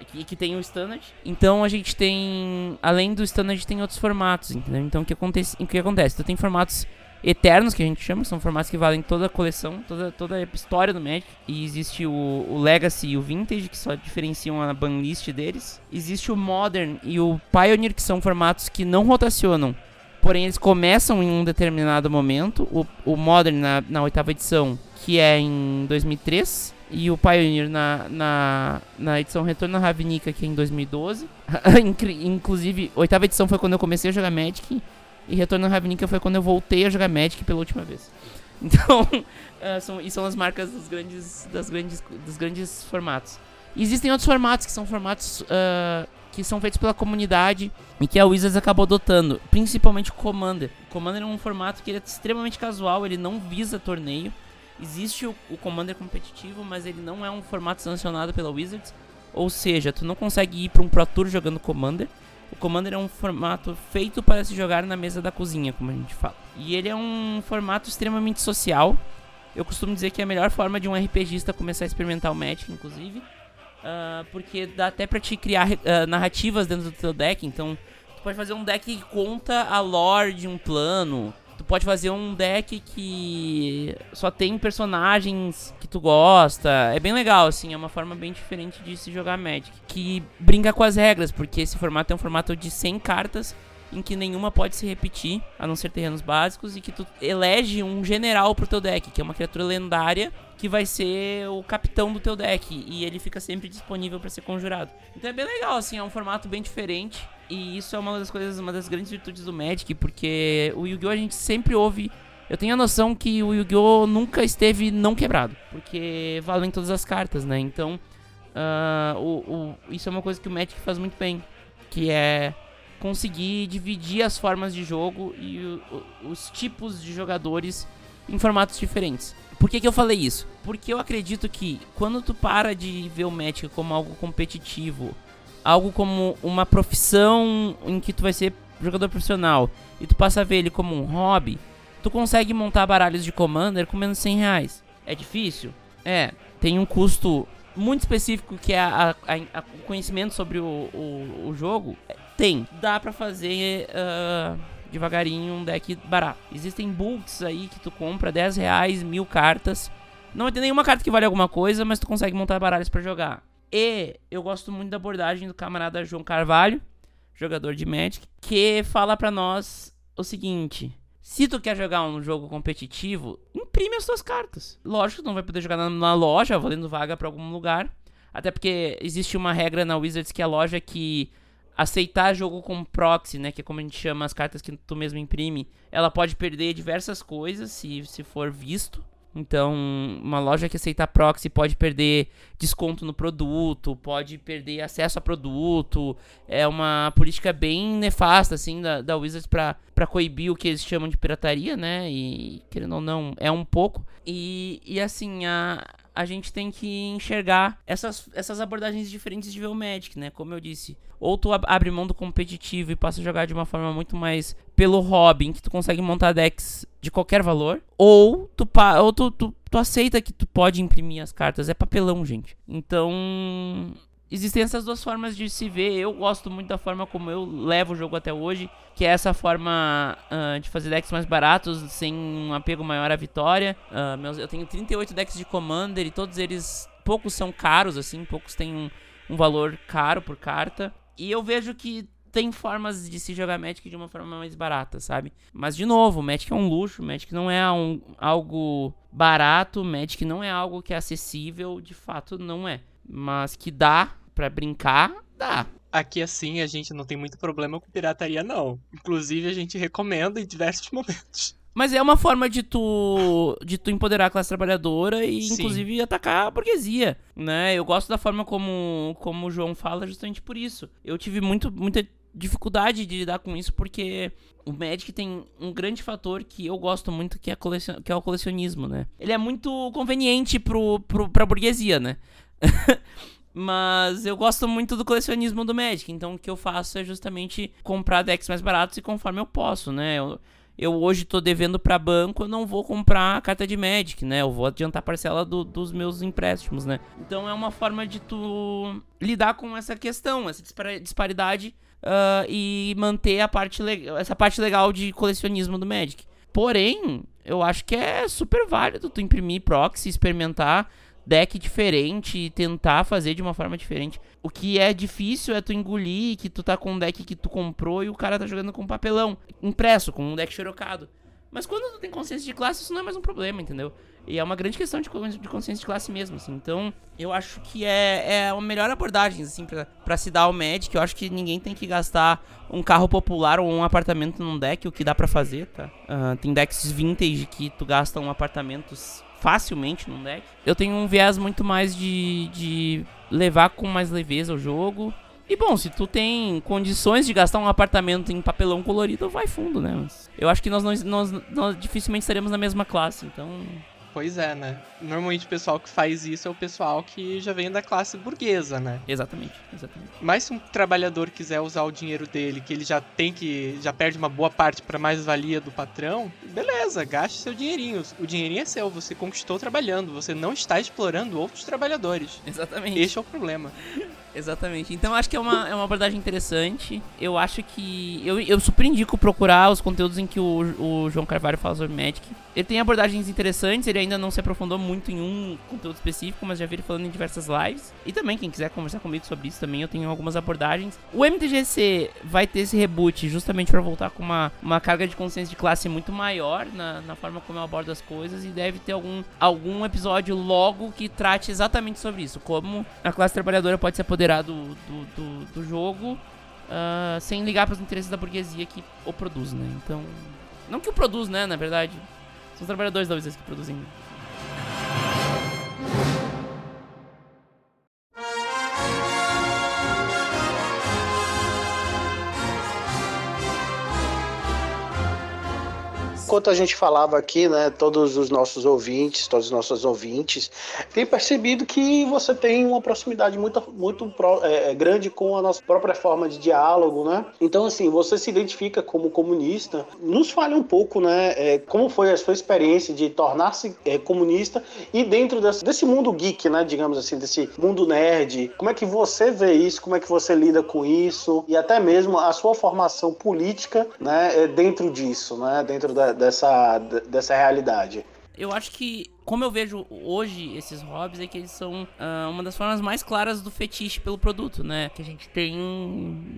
[SPEAKER 3] aqui que tem o Standard. Então a gente tem, além do Standard, tem outros formatos, entendeu? Então o que acontece? O que acontece? Tu tem formatos eternos que a gente chama, são formatos que valem toda a coleção, toda, toda a história do Magic. E existe o, o Legacy e o Vintage, que só diferenciam a banlist deles. Existe o Modern e o Pioneer, que são formatos que não rotacionam. Porém, eles começam em um determinado momento. O, o Modern, na, na oitava edição, que é em 2003 e o Pioneer na, na, na edição Retorno à Ravnica, que é em 2012. (laughs) Inclusive, oitava edição foi quando eu comecei a jogar Magic. E Retorno à Ravnica foi quando eu voltei a jogar Magic pela última vez. (laughs) Então, uh, são, e são as marcas dos grandes, das grandes, dos grandes formatos. Existem outros formatos que são formatos uh, que são feitos pela comunidade e que a Wizards acabou adotando, principalmente o Commander. O Commander é um formato que é extremamente casual, ele não visa torneio. Existe o, o Commander competitivo, mas ele não é um formato sancionado pela Wizards. Ou seja, tu não consegue ir para um Pro Tour jogando Commander. O Commander é um formato feito para se jogar na mesa da cozinha, como a gente fala. E ele é um formato extremamente social. Eu costumo dizer que é a melhor forma de um RPGista começar a experimentar o Magic, inclusive. Uh, porque dá até pra te criar uh, narrativas dentro do teu deck. Então, tu pode fazer um deck que conta a lore de um plano. Tu pode fazer um deck que só tem personagens que tu gosta. É bem legal, assim, é uma forma bem diferente de se jogar Magic. Que brinca com as regras, porque esse formato é um formato de 100 cartas em que nenhuma pode se repetir, a não ser terrenos básicos, e que tu elege um general pro teu deck, que é uma criatura lendária que vai ser o capitão do teu deck, e ele fica sempre disponível para ser conjurado. Então é bem legal, assim, é um formato bem diferente. E isso é uma das coisas, uma das grandes virtudes do Magic, porque o Yu-Gi-Oh! a gente sempre ouve. Eu tenho a noção que o Yu-Gi-Oh! nunca esteve não quebrado, porque valem todas as cartas, né? Então, uh, o, o, isso é uma coisa que o Magic faz muito bem, que é conseguir dividir as formas de jogo e o, os tipos de jogadores em formatos diferentes. Por que, que eu falei isso? Porque eu acredito que quando tu para de ver o Magic como algo competitivo algo como uma profissão em que tu vai ser jogador profissional e tu passa a ver ele como um hobby, tu consegue montar baralhos de Commander com menos de 100 reais. É difícil? É. Tem um custo muito específico que é a, a, a conhecimento sobre o, o, o, jogo. Tem. Dá pra fazer uh, devagarinho um deck barato. Existem bulks aí que tu compra 10 reais, mil cartas. Não vai ter nenhuma carta que vale alguma coisa, mas tu consegue montar baralhos para jogar. E eu gosto muito da abordagem do camarada João Carvalho, jogador de Magic, que fala para nós o seguinte: se tu quer jogar um jogo competitivo, imprime as suas cartas. Lógico, tu não vai poder jogar na, na loja, valendo vaga para algum lugar. Até porque existe uma regra na Wizards que a loja que aceitar jogo com proxy, né, que é como a gente chama as cartas que tu mesmo imprime, ela pode perder diversas coisas se, se for visto. Então, uma loja que aceita proxy pode perder desconto no produto, pode perder acesso a produto. É uma política bem nefasta, assim, da, da Wizards pra, pra coibir o que eles chamam de pirataria, né? E, querendo ou não, é um pouco. E, e assim, a, a gente tem que enxergar essas, essas abordagens diferentes de ver o Magic, né? Como eu disse, ou tu abre mão do competitivo e passa a jogar de uma forma muito mais pelo hobby, em que tu consegue montar decks de qualquer valor, ou tu, ou tu, tu, tu aceita que tu pode imprimir as cartas. É papelão, gente. Então, existem essas duas formas de se ver. Eu gosto muito da forma como eu levo o jogo até hoje, que é essa forma uh, de fazer decks mais baratos, sem um apego maior à vitória. Uh, meus, eu tenho 38 decks de Commander e todos eles, poucos são caros, assim, poucos têm um, um valor caro por carta. E eu vejo que tem formas de se jogar Magic de uma forma mais barata, sabe? Mas, de novo, Magic é um luxo, Magic não é um, algo barato, Magic não é algo que é acessível, de fato não é. Mas que dá para brincar, dá.
[SPEAKER 2] Aqui assim a gente não tem muito problema com pirataria não. Inclusive a gente recomenda em diversos (laughs) momentos.
[SPEAKER 3] Mas é uma forma de tu de tu empoderar a classe trabalhadora e Sim. inclusive atacar a burguesia, né? Eu gosto da forma como como o João fala justamente por isso. Eu tive muito muita dificuldade de lidar com isso porque o Magic tem um grande fator que eu gosto muito que é, colecion... que é o colecionismo, né? Ele é muito conveniente pro, pro, pra burguesia, né? (laughs) Mas eu gosto muito do colecionismo do Magic, então o que eu faço é justamente comprar decks mais baratos e conforme eu posso, né? Eu, eu hoje tô devendo para banco, eu não vou comprar carta de Magic, né? Eu vou adiantar a parcela do, dos meus empréstimos, né? Então é uma forma de tu lidar com essa questão, essa disparidade uh, e manter a parte essa parte legal de colecionismo do Magic. Porém, eu acho que é super válido tu imprimir proxy, experimentar deck diferente e tentar fazer de uma forma diferente. O que é difícil é tu engolir que tu tá com um deck que tu comprou e o cara tá jogando com papelão impresso, com um deck xerocado. Mas quando tu tem consciência de classe, isso não é mais um problema, entendeu? E é uma grande questão de, consciência de classe mesmo, assim. Então, eu acho que é, é a melhor abordagem, assim, pra, pra se dar ao Magic. Eu acho que ninguém tem que gastar um carro popular ou um apartamento num deck, o que dá pra fazer, tá? Uh, tem decks vintage que tu gasta um apartamento facilmente num deck. Eu tenho um viés muito mais de, de levar com mais leveza o jogo. E bom, se tu tem condições de gastar um apartamento em papelão colorido, vai fundo, né? Mas eu acho que nós, nós, nós, nós dificilmente estaremos na mesma classe, então
[SPEAKER 2] Pois é, né? Normalmente o pessoal que faz isso é o pessoal que já vem da classe burguesa, né?
[SPEAKER 3] Exatamente, exatamente.
[SPEAKER 2] Mas se um trabalhador quiser usar o dinheiro dele, que ele já tem que. já perde uma boa parte para mais-valia do patrão, beleza, gaste seu dinheirinho. O dinheirinho é seu, você conquistou trabalhando, você não está explorando outros trabalhadores.
[SPEAKER 3] Exatamente.
[SPEAKER 2] Esse é o problema.
[SPEAKER 3] Exatamente. Então acho que é uma, é uma abordagem interessante. Eu acho que. Eu, eu super indico procurar os conteúdos em que o, o João Carvalho fala sobre Magic. Ele tem abordagens interessantes, ele ainda não se aprofundou muito em um conteúdo específico, mas já vi ele falando em diversas lives. E também, quem quiser conversar comigo sobre isso também, eu tenho algumas abordagens. O MTGC vai ter esse reboot justamente para voltar com uma, uma carga de consciência de classe muito maior na, na forma como eu abordo as coisas. E deve ter algum, algum episódio logo que trate exatamente sobre isso. Como a classe trabalhadora pode se apoderar do, do, do, do jogo uh, sem ligar para os interesses da burguesia que o produz, né? Então. Não que o produz, né? Na verdade. São os trabalhadores da que produzem
[SPEAKER 1] enquanto a gente falava aqui, né, todos os nossos ouvintes, todos os nossos ouvintes, têm percebido que você tem uma proximidade muito, muito é, é, grande com a nossa própria forma de diálogo, né? Então, assim, você se identifica como comunista. Nos fale um pouco, né, é, como foi a sua experiência de tornar-se é, comunista e dentro desse, desse mundo geek, né, digamos assim, desse mundo nerd. Como é que você vê isso? Como é que você lida com isso? E até mesmo a sua formação política, né, é, dentro disso, né, dentro da, dessa, dessa realidade?
[SPEAKER 3] Eu acho que, como eu vejo hoje esses hobbies, é que eles são uh, uma das formas mais claras do fetiche pelo produto, né? Que a gente tem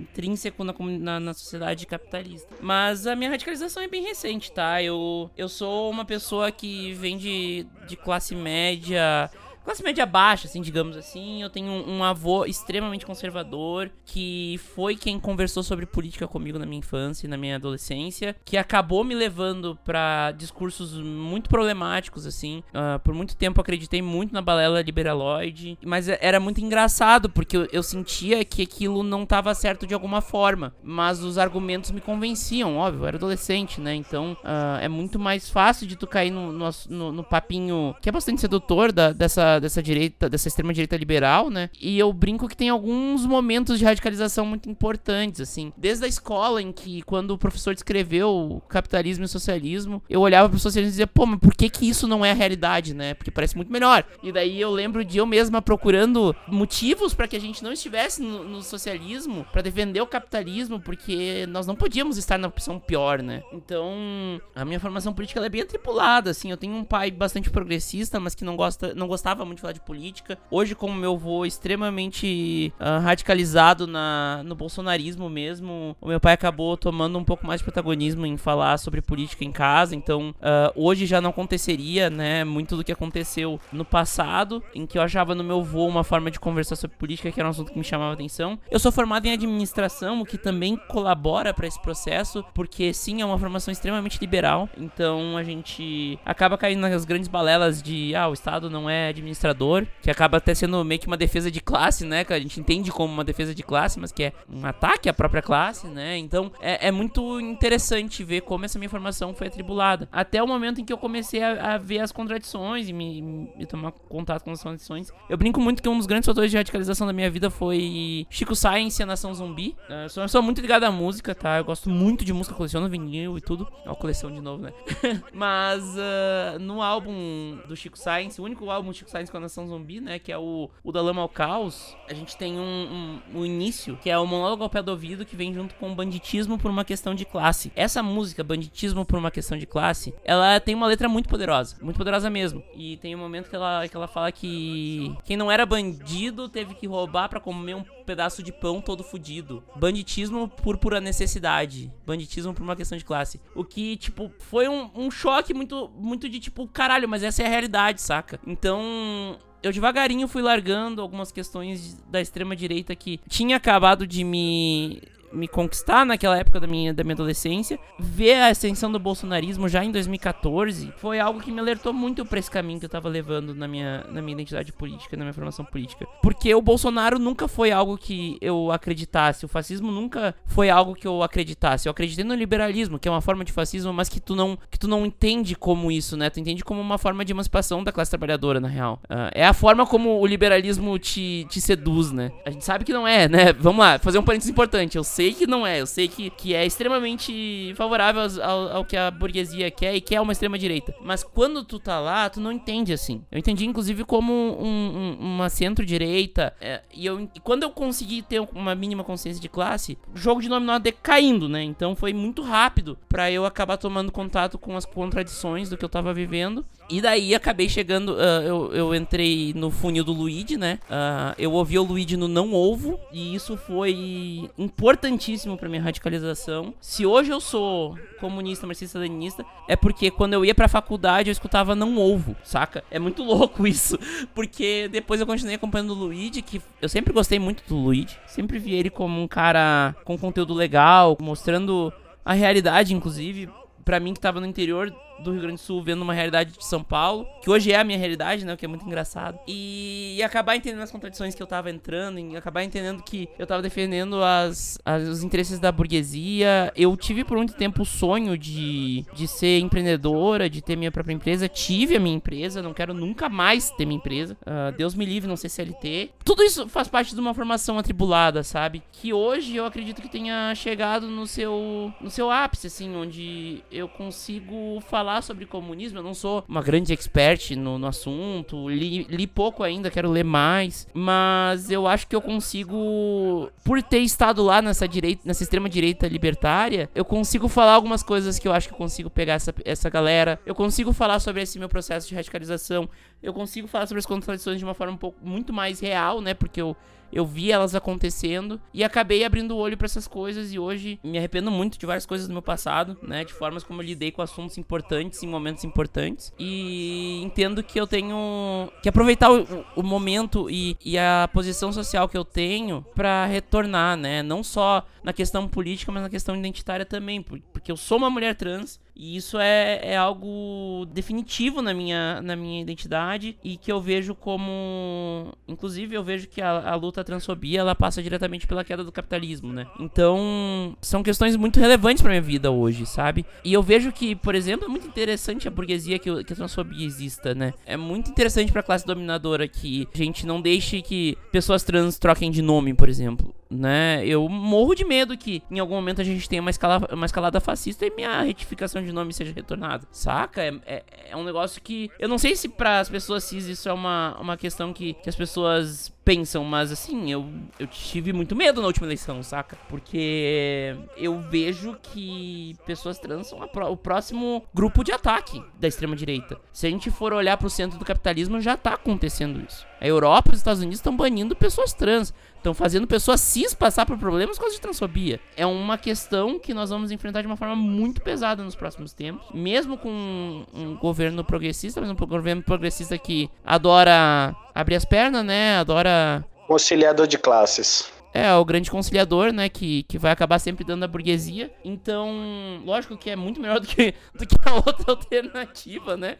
[SPEAKER 3] intrínseco na, na, na, sociedade capitalista. Mas a minha radicalização é bem recente, tá? Eu, eu sou uma pessoa que vem de, de classe média classe média baixa, assim, digamos assim. Eu tenho um, avô extremamente conservador que foi quem conversou sobre política comigo na minha infância e na minha adolescência, que acabou me levando para discursos muito problemáticos, assim. Uh, por muito tempo acreditei muito na balela liberaloide, mas era muito engraçado porque eu, eu sentia que aquilo não estava certo de alguma forma, mas os argumentos me convenciam, óbvio, eu era adolescente, né? Então uh, é muito mais fácil de tu cair no, no, no, no papinho que é bastante sedutor da, dessa dessa, direita, dessa extrema direita liberal, né? E eu brinco que tem alguns momentos de radicalização muito importantes, assim. Desde a escola, em que quando o professor descreveu capitalismo e socialismo, eu olhava pro socialismo e dizia, pô, mas por que que isso não é a realidade, né? Porque parece muito melhor. E daí eu lembro de eu mesma procurando motivos para que a gente não estivesse no, no socialismo, para defender o capitalismo, porque nós não podíamos estar na opção pior, né? Então, a minha formação política é bem atripulada, assim. Eu tenho um pai bastante progressista, mas que não gosta, não gostava muito de falar de política. Hoje, como meu avô extremamente uh, radicalizado na, no bolsonarismo mesmo, o meu pai acabou tomando um pouco mais de protagonismo em falar sobre política em casa. Então, uh, hoje já não aconteceria, né? Muito do que aconteceu no passado, em que eu achava no meu avô uma forma de conversar sobre política, que era um assunto que me chamava atenção. Eu sou formado em administração, o que também colabora para esse processo, porque sim, é uma formação extremamente liberal. Então, a gente acaba caindo nas grandes balelas de, ah, o Estado não é administrador, que acaba até sendo meio que uma defesa de classe, né? Que a gente entende como uma defesa de classe, mas que é um ataque à própria classe, né? Então, é, é muito interessante ver como essa minha formação foi atribulada. Até o momento em que eu comecei a, a ver as contradições e me, me, tomar contato com as contradições. Eu brinco muito que um dos grandes fatores de radicalização da minha vida foi Chico Science e a Nação Zumbi. Uh, sou uma pessoa muito ligada à música, tá? Eu gosto muito de música, coleciono vinil e tudo. É uma coleção de novo, né? (laughs) mas uh, no álbum do Chico Science, o único álbum do Chico Science a Nação Zumbi, né? Que é o, o da Lama ao Caos, a gente tem um, um, um início, que é o monólogo ao pé do ouvido, que vem junto com o banditismo por uma questão de classe. Essa música, Banditismo por uma questão de classe, ela tem uma letra muito poderosa, muito poderosa mesmo. E tem um momento que ela, que ela fala que quem não era bandido teve que roubar para comer um pedaço de pão todo fudido. Banditismo por pura necessidade. Banditismo por uma questão de classe. O que, tipo, foi um, um choque muito, muito de tipo, caralho, mas essa é a realidade, saca? Então, eu devagarinho fui largando algumas questões da extrema direita que tinha acabado de me me conquistar naquela época da minha, da minha adolescência. Ver a ascensão do bolsonarismo já em 2014 foi algo que me alertou muito para esse caminho que eu tava levando na minha, na minha identidade política, na minha formação política. Porque o Bolsonaro nunca foi algo que eu acreditasse, o fascismo nunca foi algo que eu acreditasse. Eu acreditei no liberalismo, que é uma forma de fascismo, mas que tu não, que tu não entende como isso, né? Tu entende como uma forma de emancipação da classe trabalhadora, na real. Uh, é a forma como o liberalismo te, te seduz, né? A gente sabe que não é, né? Vamos lá, fazer um parênteses importante. Eu sei sei que não é, eu sei que, que é extremamente favorável ao, ao que a burguesia quer e quer uma extrema direita. Mas quando tu tá lá, tu não entende assim. Eu entendi, inclusive, como um, um, uma centro-direita. É, e, eu, e quando eu consegui ter uma mínima consciência de classe, o jogo de dominó decaindo, né? Então foi muito rápido para eu acabar tomando contato com as contradições do que eu tava vivendo. E daí acabei chegando, uh, eu, eu entrei no funil do Luigi, né? Uh, eu ouvi o Luigi no Não Ovo, e isso foi importantíssimo para minha radicalização. Se hoje eu sou comunista, marxista-leninista, é porque quando eu ia pra faculdade eu escutava Não Ovo, saca? É muito louco (laughs) isso, porque depois eu continuei acompanhando o Luigi, que eu sempre gostei muito do Luigi, sempre vi ele como um cara com conteúdo legal, mostrando a realidade, inclusive, para mim que tava no interior do Rio Grande do Sul vendo uma realidade de São Paulo, que hoje é a minha realidade, né? O que é muito engraçado. E, e acabar entendendo as contradições que eu tava entrando, e acabar entendendo que eu tava defendendo as, as, os interesses da burguesia. Eu tive por muito tempo o sonho de, de ser empreendedora, de ter minha própria empresa. Tive a minha empresa, não quero nunca mais ter minha empresa. Uh, Deus me livre, não ser CLT. Tudo isso faz parte de uma formação atribulada, sabe? Que hoje eu acredito que tenha chegado no seu, no seu ápice, assim, onde eu consigo falar falar sobre comunismo. Eu não sou uma grande expert no, no assunto. Li, li pouco ainda, quero ler mais. Mas eu acho que eu consigo, por ter estado lá nessa direita, nessa extrema direita libertária, eu consigo falar algumas coisas que eu acho que eu consigo pegar essa, essa galera. Eu consigo falar sobre esse meu processo de radicalização. Eu consigo falar sobre as contradições de uma forma um pouco muito mais real, né? Porque eu eu vi elas acontecendo e acabei abrindo o olho para essas coisas e hoje me arrependo muito de várias coisas do meu passado, né, de formas como eu lidei com assuntos importantes em momentos importantes. E entendo que eu tenho que aproveitar o, o momento e, e, a posição social que eu tenho para retornar, né, não só na questão política, mas na questão identitária também, porque eu sou uma mulher trans E isso é, é algo definitivo na minha, na minha identidade e que eu vejo como. Inclusive, eu vejo que a, a luta transfobia ela passa diretamente pela queda do capitalismo, né? Então, são questões muito relevantes pra minha vida hoje, sabe? E eu vejo que, por exemplo, é muito interessante a burguesia que, que a transfobia exista, né? É muito interessante pra classe dominadora que a gente não deixe que pessoas trans troquem de nome, por exemplo né? Eu morro de medo que em algum momento a gente tenha uma escalada, uma escalada fascista e minha retificação de nome seja retornada. Saca? É, é, é um negócio que. Eu não sei se para as pessoas cis isso é uma, uma questão que, que as pessoas pensam, mas assim, eu, eu tive muito medo na última eleição, saca? Porque eu vejo que pessoas trans são o próximo grupo de ataque da extrema-direita. Se a gente for olhar pro centro do capitalismo, já tá acontecendo isso. A Europa e os Estados Unidos estão banindo pessoas trans. Estão fazendo pessoas cis passar por problemas com causa de transfobia. É uma questão que nós vamos enfrentar de uma forma muito pesada nos próximos tempos. Mesmo com um governo progressista, mas um governo progressista que adora abrir as pernas, né? Adora.
[SPEAKER 1] Conciliador de classes.
[SPEAKER 3] É, o grande conciliador, né? Que, que vai acabar sempre dando a burguesia. Então, lógico que é muito melhor do que, do que a outra (laughs) alternativa, né?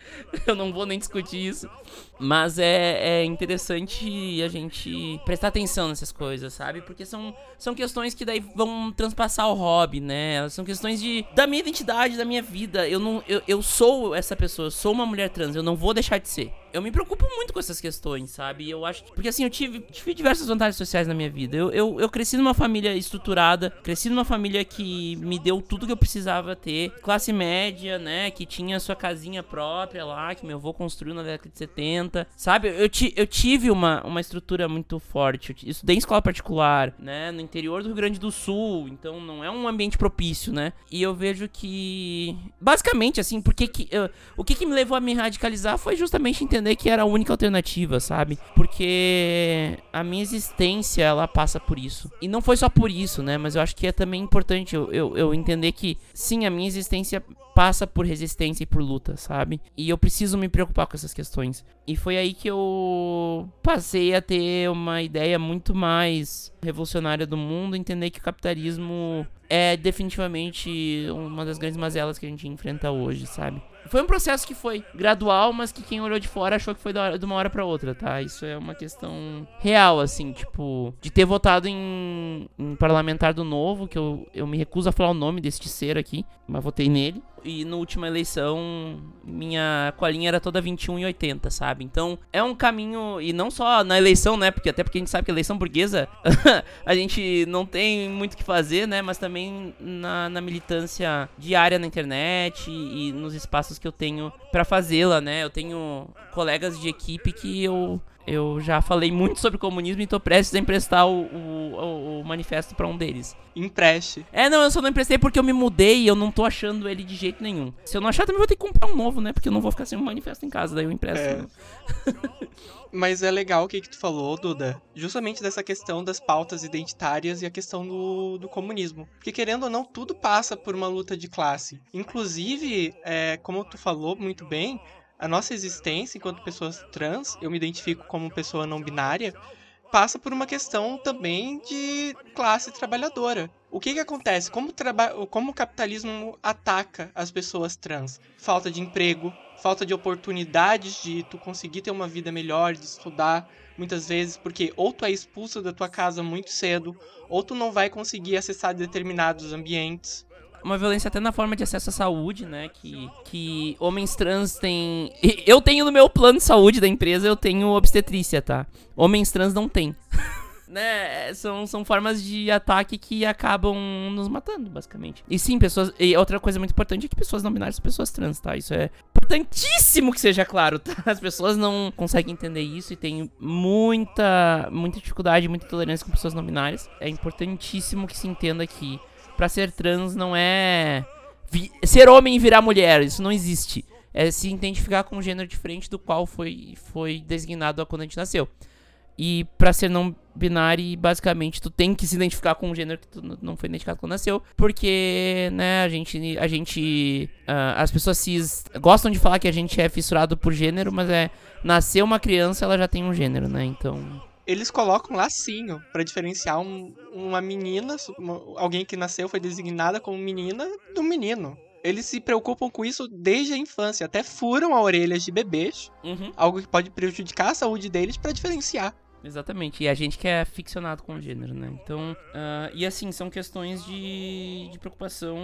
[SPEAKER 3] Eu não vou nem discutir isso. Mas é, é interessante a gente prestar atenção nessas coisas, sabe? Porque são, são questões que daí vão transpassar o hobby, né? Elas são questões de da minha identidade, da minha vida. Eu não eu, eu sou essa pessoa, eu sou uma mulher trans, eu não vou deixar de ser. Eu me preocupo muito com essas questões, sabe? Eu acho que, porque assim, eu tive, tive diversas vantagens sociais na minha vida. Eu, eu, eu cresci numa família estruturada, cresci numa família que me deu tudo que eu precisava ter. Classe média, né? Que tinha sua casinha própria lá, que meu avô construiu na década de 70 sabe? Eu, ti, eu tive uma, uma estrutura muito forte. Eu estudei em escola particular, né? No interior do Rio Grande do Sul, então não é um ambiente propício, né? E eu vejo que, basicamente, assim, porque que, eu, o que, que me levou a me radicalizar foi justamente entender que era a única alternativa, sabe? Porque a minha existência, ela passa por isso. E não foi só por isso, né? Mas eu acho que é também importante eu, eu, eu entender que, sim, a minha existência passa por resistência e por luta, sabe? E eu preciso me preocupar com essas questões. E foi aí que eu passei a ter uma ideia muito mais revolucionária do mundo, entender que o capitalismo é definitivamente uma das grandes mazelas que a gente enfrenta hoje, sabe? Foi um processo que foi gradual, mas que quem olhou de fora achou que foi de uma hora para outra, tá? Isso é uma questão real, assim, tipo, de ter votado em, parlamentar do novo, que eu, eu me recuso a falar o nome deste ser aqui, mas votei nele. E na última eleição, minha colinha era toda 21 e 80, sabe? Então, é um caminho, e não só na eleição, né? Porque até porque a gente sabe que a eleição burguesa (laughs) a gente não tem muito o que fazer, né? Mas também na, na militância diária na internet e, e nos espaços que eu tenho para fazê-la, né? Eu tenho colegas de equipe que eu eu já falei muito sobre comunismo e tô prestes a emprestar o, o, o manifesto para um deles.
[SPEAKER 2] Empreste.
[SPEAKER 3] É, não, eu só não emprestei porque eu me mudei e eu não tô achando ele de jeito nenhum. Se eu não achar, também vou ter que comprar um novo, né? Porque eu não vou ficar sem um manifesto em casa, daí eu empresto. É.
[SPEAKER 2] Né? (laughs) Mas é legal o que, que tu falou, Duda. Justamente dessa questão das pautas identitárias e a questão do, do comunismo. Porque, querendo ou não, tudo passa por uma luta de classe. Inclusive, é, como tu falou muito bem, a nossa existência enquanto pessoas trans, eu me identifico como pessoa não binária, passa por uma questão também de classe trabalhadora. O que, que acontece? Como, como o capitalismo ataca as pessoas trans? Falta de emprego, falta de oportunidades de tu conseguir ter uma vida melhor, de estudar, muitas vezes, porque ou tu é expulso da tua casa muito cedo, ou tu não vai conseguir acessar determinados ambientes
[SPEAKER 3] uma violência até na forma de acesso à saúde, né? Que, que homens trans têm. Eu tenho no meu plano de saúde da empresa, eu tenho obstetrícia, tá? Homens trans não têm. (laughs) né? São, são formas de ataque que acabam nos matando, basicamente. E sim, pessoas. E outra coisa muito importante é que pessoas não binárias são pessoas trans, tá? Isso é importantíssimo que seja claro, tá? As pessoas não conseguem entender isso e tem muita, muita dificuldade, muita tolerância com pessoas não binárias. É importantíssimo que se entenda que para ser trans não é ser homem e virar mulher, isso não existe. É se identificar com um gênero diferente do qual foi, foi designado quando a gente nasceu. E para ser não binário, basicamente, tu tem que se identificar com um gênero que tu não foi identificado quando nasceu. Porque, né, a gente. A gente. Uh, as pessoas cis gostam de falar que a gente é fissurado por gênero, mas é. Nascer uma criança, ela já tem um gênero, né? Então
[SPEAKER 2] eles colocam lacinho para diferenciar um, uma menina, uma, alguém que nasceu foi designada como menina do menino. eles se preocupam com isso desde a infância, até furam a orelha de bebês,
[SPEAKER 3] Uhum.
[SPEAKER 2] algo que pode prejudicar a saúde deles pra diferenciar.
[SPEAKER 3] Exatamente. E a gente que é ficcionado com o gênero, né? Então, ah, e assim, são questões de, de preocupação.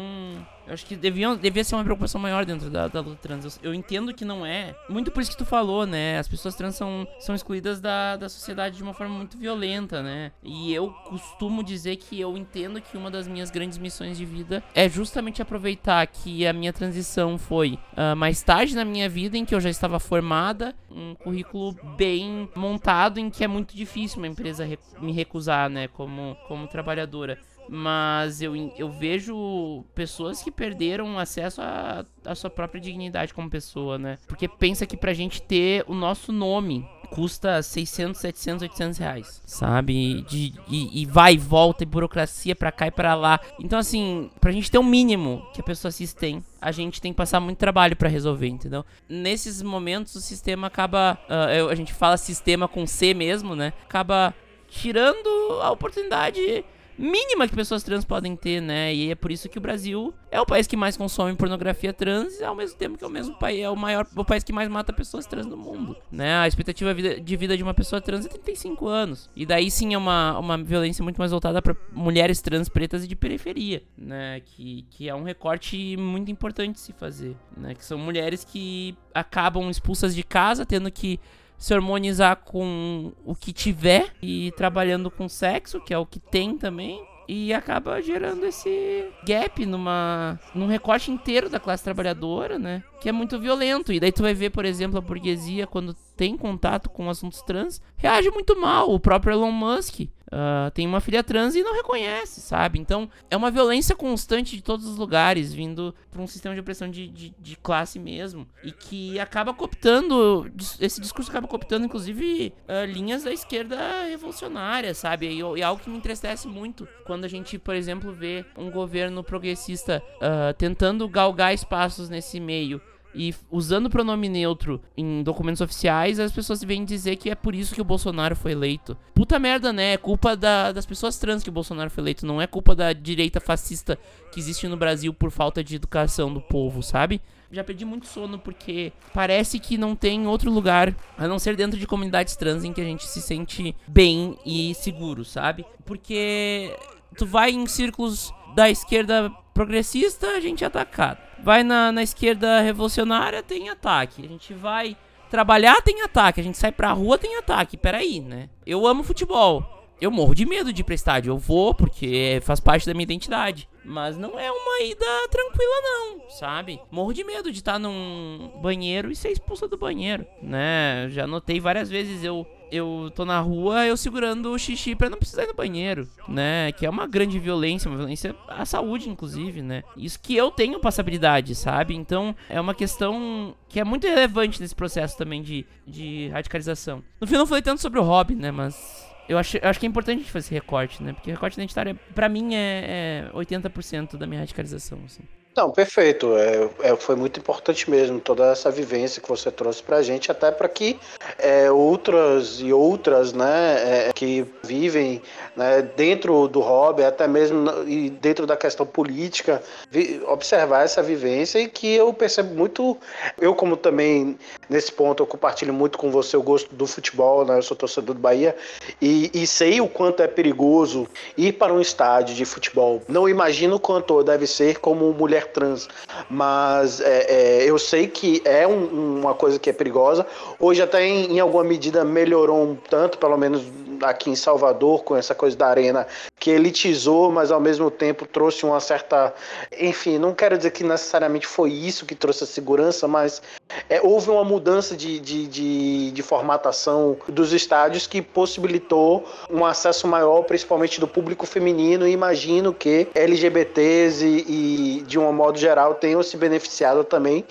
[SPEAKER 3] Eu acho que deviam, devia ser uma preocupação maior dentro da, da luta trans. Eu, eu entendo que não é. Muito por isso que tu falou, né? As pessoas trans são, são excluídas da, da sociedade de uma forma muito violenta, né? E eu costumo dizer que eu entendo que uma das minhas grandes missões de vida é justamente aproveitar que a minha transição foi ah, mais tarde na minha vida, em que eu já estava formada, um currículo bem montado, em que é muito difícil uma empresa re- me recusar, né, como, como trabalhadora. Mas eu, eu vejo pessoas que perderam acesso à à sua própria dignidade como pessoa, né? Porque pensa que pra gente ter o nosso nome custa 600, 700, 800 reais, sabe? De, e, e vai e volta, e burocracia pra cá e pra lá. Então, assim, pra gente ter o mínimo que a pessoa cis tem, a gente tem que passar muito trabalho pra resolver, entendeu? Nesses momentos, o sistema acaba. eu- a gente fala sistema com C mesmo, né? Acaba tirando a oportunidade mínima que pessoas trans podem ter, né? E é por isso que o Brasil é o país que mais consome pornografia trans, ao mesmo tempo que é o mesmo país, é o maior, o país que mais mata pessoas trans do mundo, né? A expectativa de vida de uma pessoa trans é 35 anos. E daí sim é uma, uma violência muito mais voltada para mulheres trans pretas e de periferia, né? Que, que é um recorte muito importante se fazer, né? Que são mulheres que acabam expulsas de casa, tendo que se harmonizar com o que tiver e trabalhando com sexo, que é o que tem também. E acaba gerando esse gap numa, num recorte inteiro da classe trabalhadora, né? Que é muito violento. E daí tu vai ver, por exemplo, a burguesia, quando tem contato com assuntos trans, reage muito mal. O próprio Elon Musk ah, tem uma filha trans e não reconhece, sabe? Então é uma violência constante de todos os lugares, vindo por um sistema de opressão de, de, de classe mesmo. E que acaba cooptando, esse discurso acaba cooptando, inclusive, ah, linhas da esquerda revolucionária, sabe? E, e algo que me entristece muito quando a gente, por exemplo, vê um governo progressista ah, tentando galgar espaços nesse meio. E usando o pronome neutro em documentos oficiais, as pessoas vêm dizer que é por isso que o Bolsonaro foi eleito. Puta merda, né? É culpa da- das pessoas trans que o Bolsonaro foi eleito. Não é culpa da direita fascista que existe no Brasil por falta de educação do povo, sabe? Já perdi muito sono porque parece que não tem outro lugar a não ser dentro de comunidades trans em que a gente se sente bem e seguro, sabe? Porque tu vai em círculos da esquerda progressista, a gente é atacado. Vai na, na esquerda revolucionária, tem ataque. A gente vai trabalhar, tem ataque. A gente sai pra rua, tem ataque. Peraí, né? Eu amo futebol. Eu morro de medo de ir pra estádio. Eu vou porque faz parte da minha identidade. Mas não é uma ida tranquila, não, sabe? Morro de medo de estar num banheiro e ser expulsa do banheiro, né? Já notei várias vezes eu. Eu tô na rua, eu segurando o xixi pra não precisar ir no banheiro, né? Que é uma grande violência, uma violência à saúde, inclusive, né? Isso que eu tenho passabilidade, sabe? Então é uma questão que é muito relevante nesse processo também de, de radicalização. No fim, não falei tanto sobre o hobby, né? Mas eu acho, eu acho que é importante a gente fazer esse recorte, né? Porque recorte identitário, pra mim, é, é 80% da minha radicalização, assim.
[SPEAKER 1] Não, perfeito. É, é, foi muito importante mesmo toda essa vivência que você trouxe pra gente, até para que é, outras e outras, né, é, que vivem né, dentro do hobby, até mesmo e dentro da questão política, vi- observar essa vivência e que eu percebo muito, eu como também nesse ponto eu compartilho muito com você o gosto do futebol, né, eu sou torcedor do Bahia e, e sei o quanto é perigoso ir para um estádio de futebol. Não imagino o quanto deve ser como mulher trans, mas é, é, eu sei que é um- uma coisa que é perigosa. Hoje até em, em alguma medida melhorou um tanto, pelo menos aqui em Salvador, com essa coisa da arena, que elitizou, mas ao mesmo tempo trouxe uma certa. Enfim, não quero dizer que necessariamente foi isso que trouxe a segurança, mas é, houve uma mudança de, de, de, de formatação dos estádios que possibilitou um acesso maior, principalmente do público feminino, e imagino que LGBTs e, e de um modo geral, tenham se beneficiado também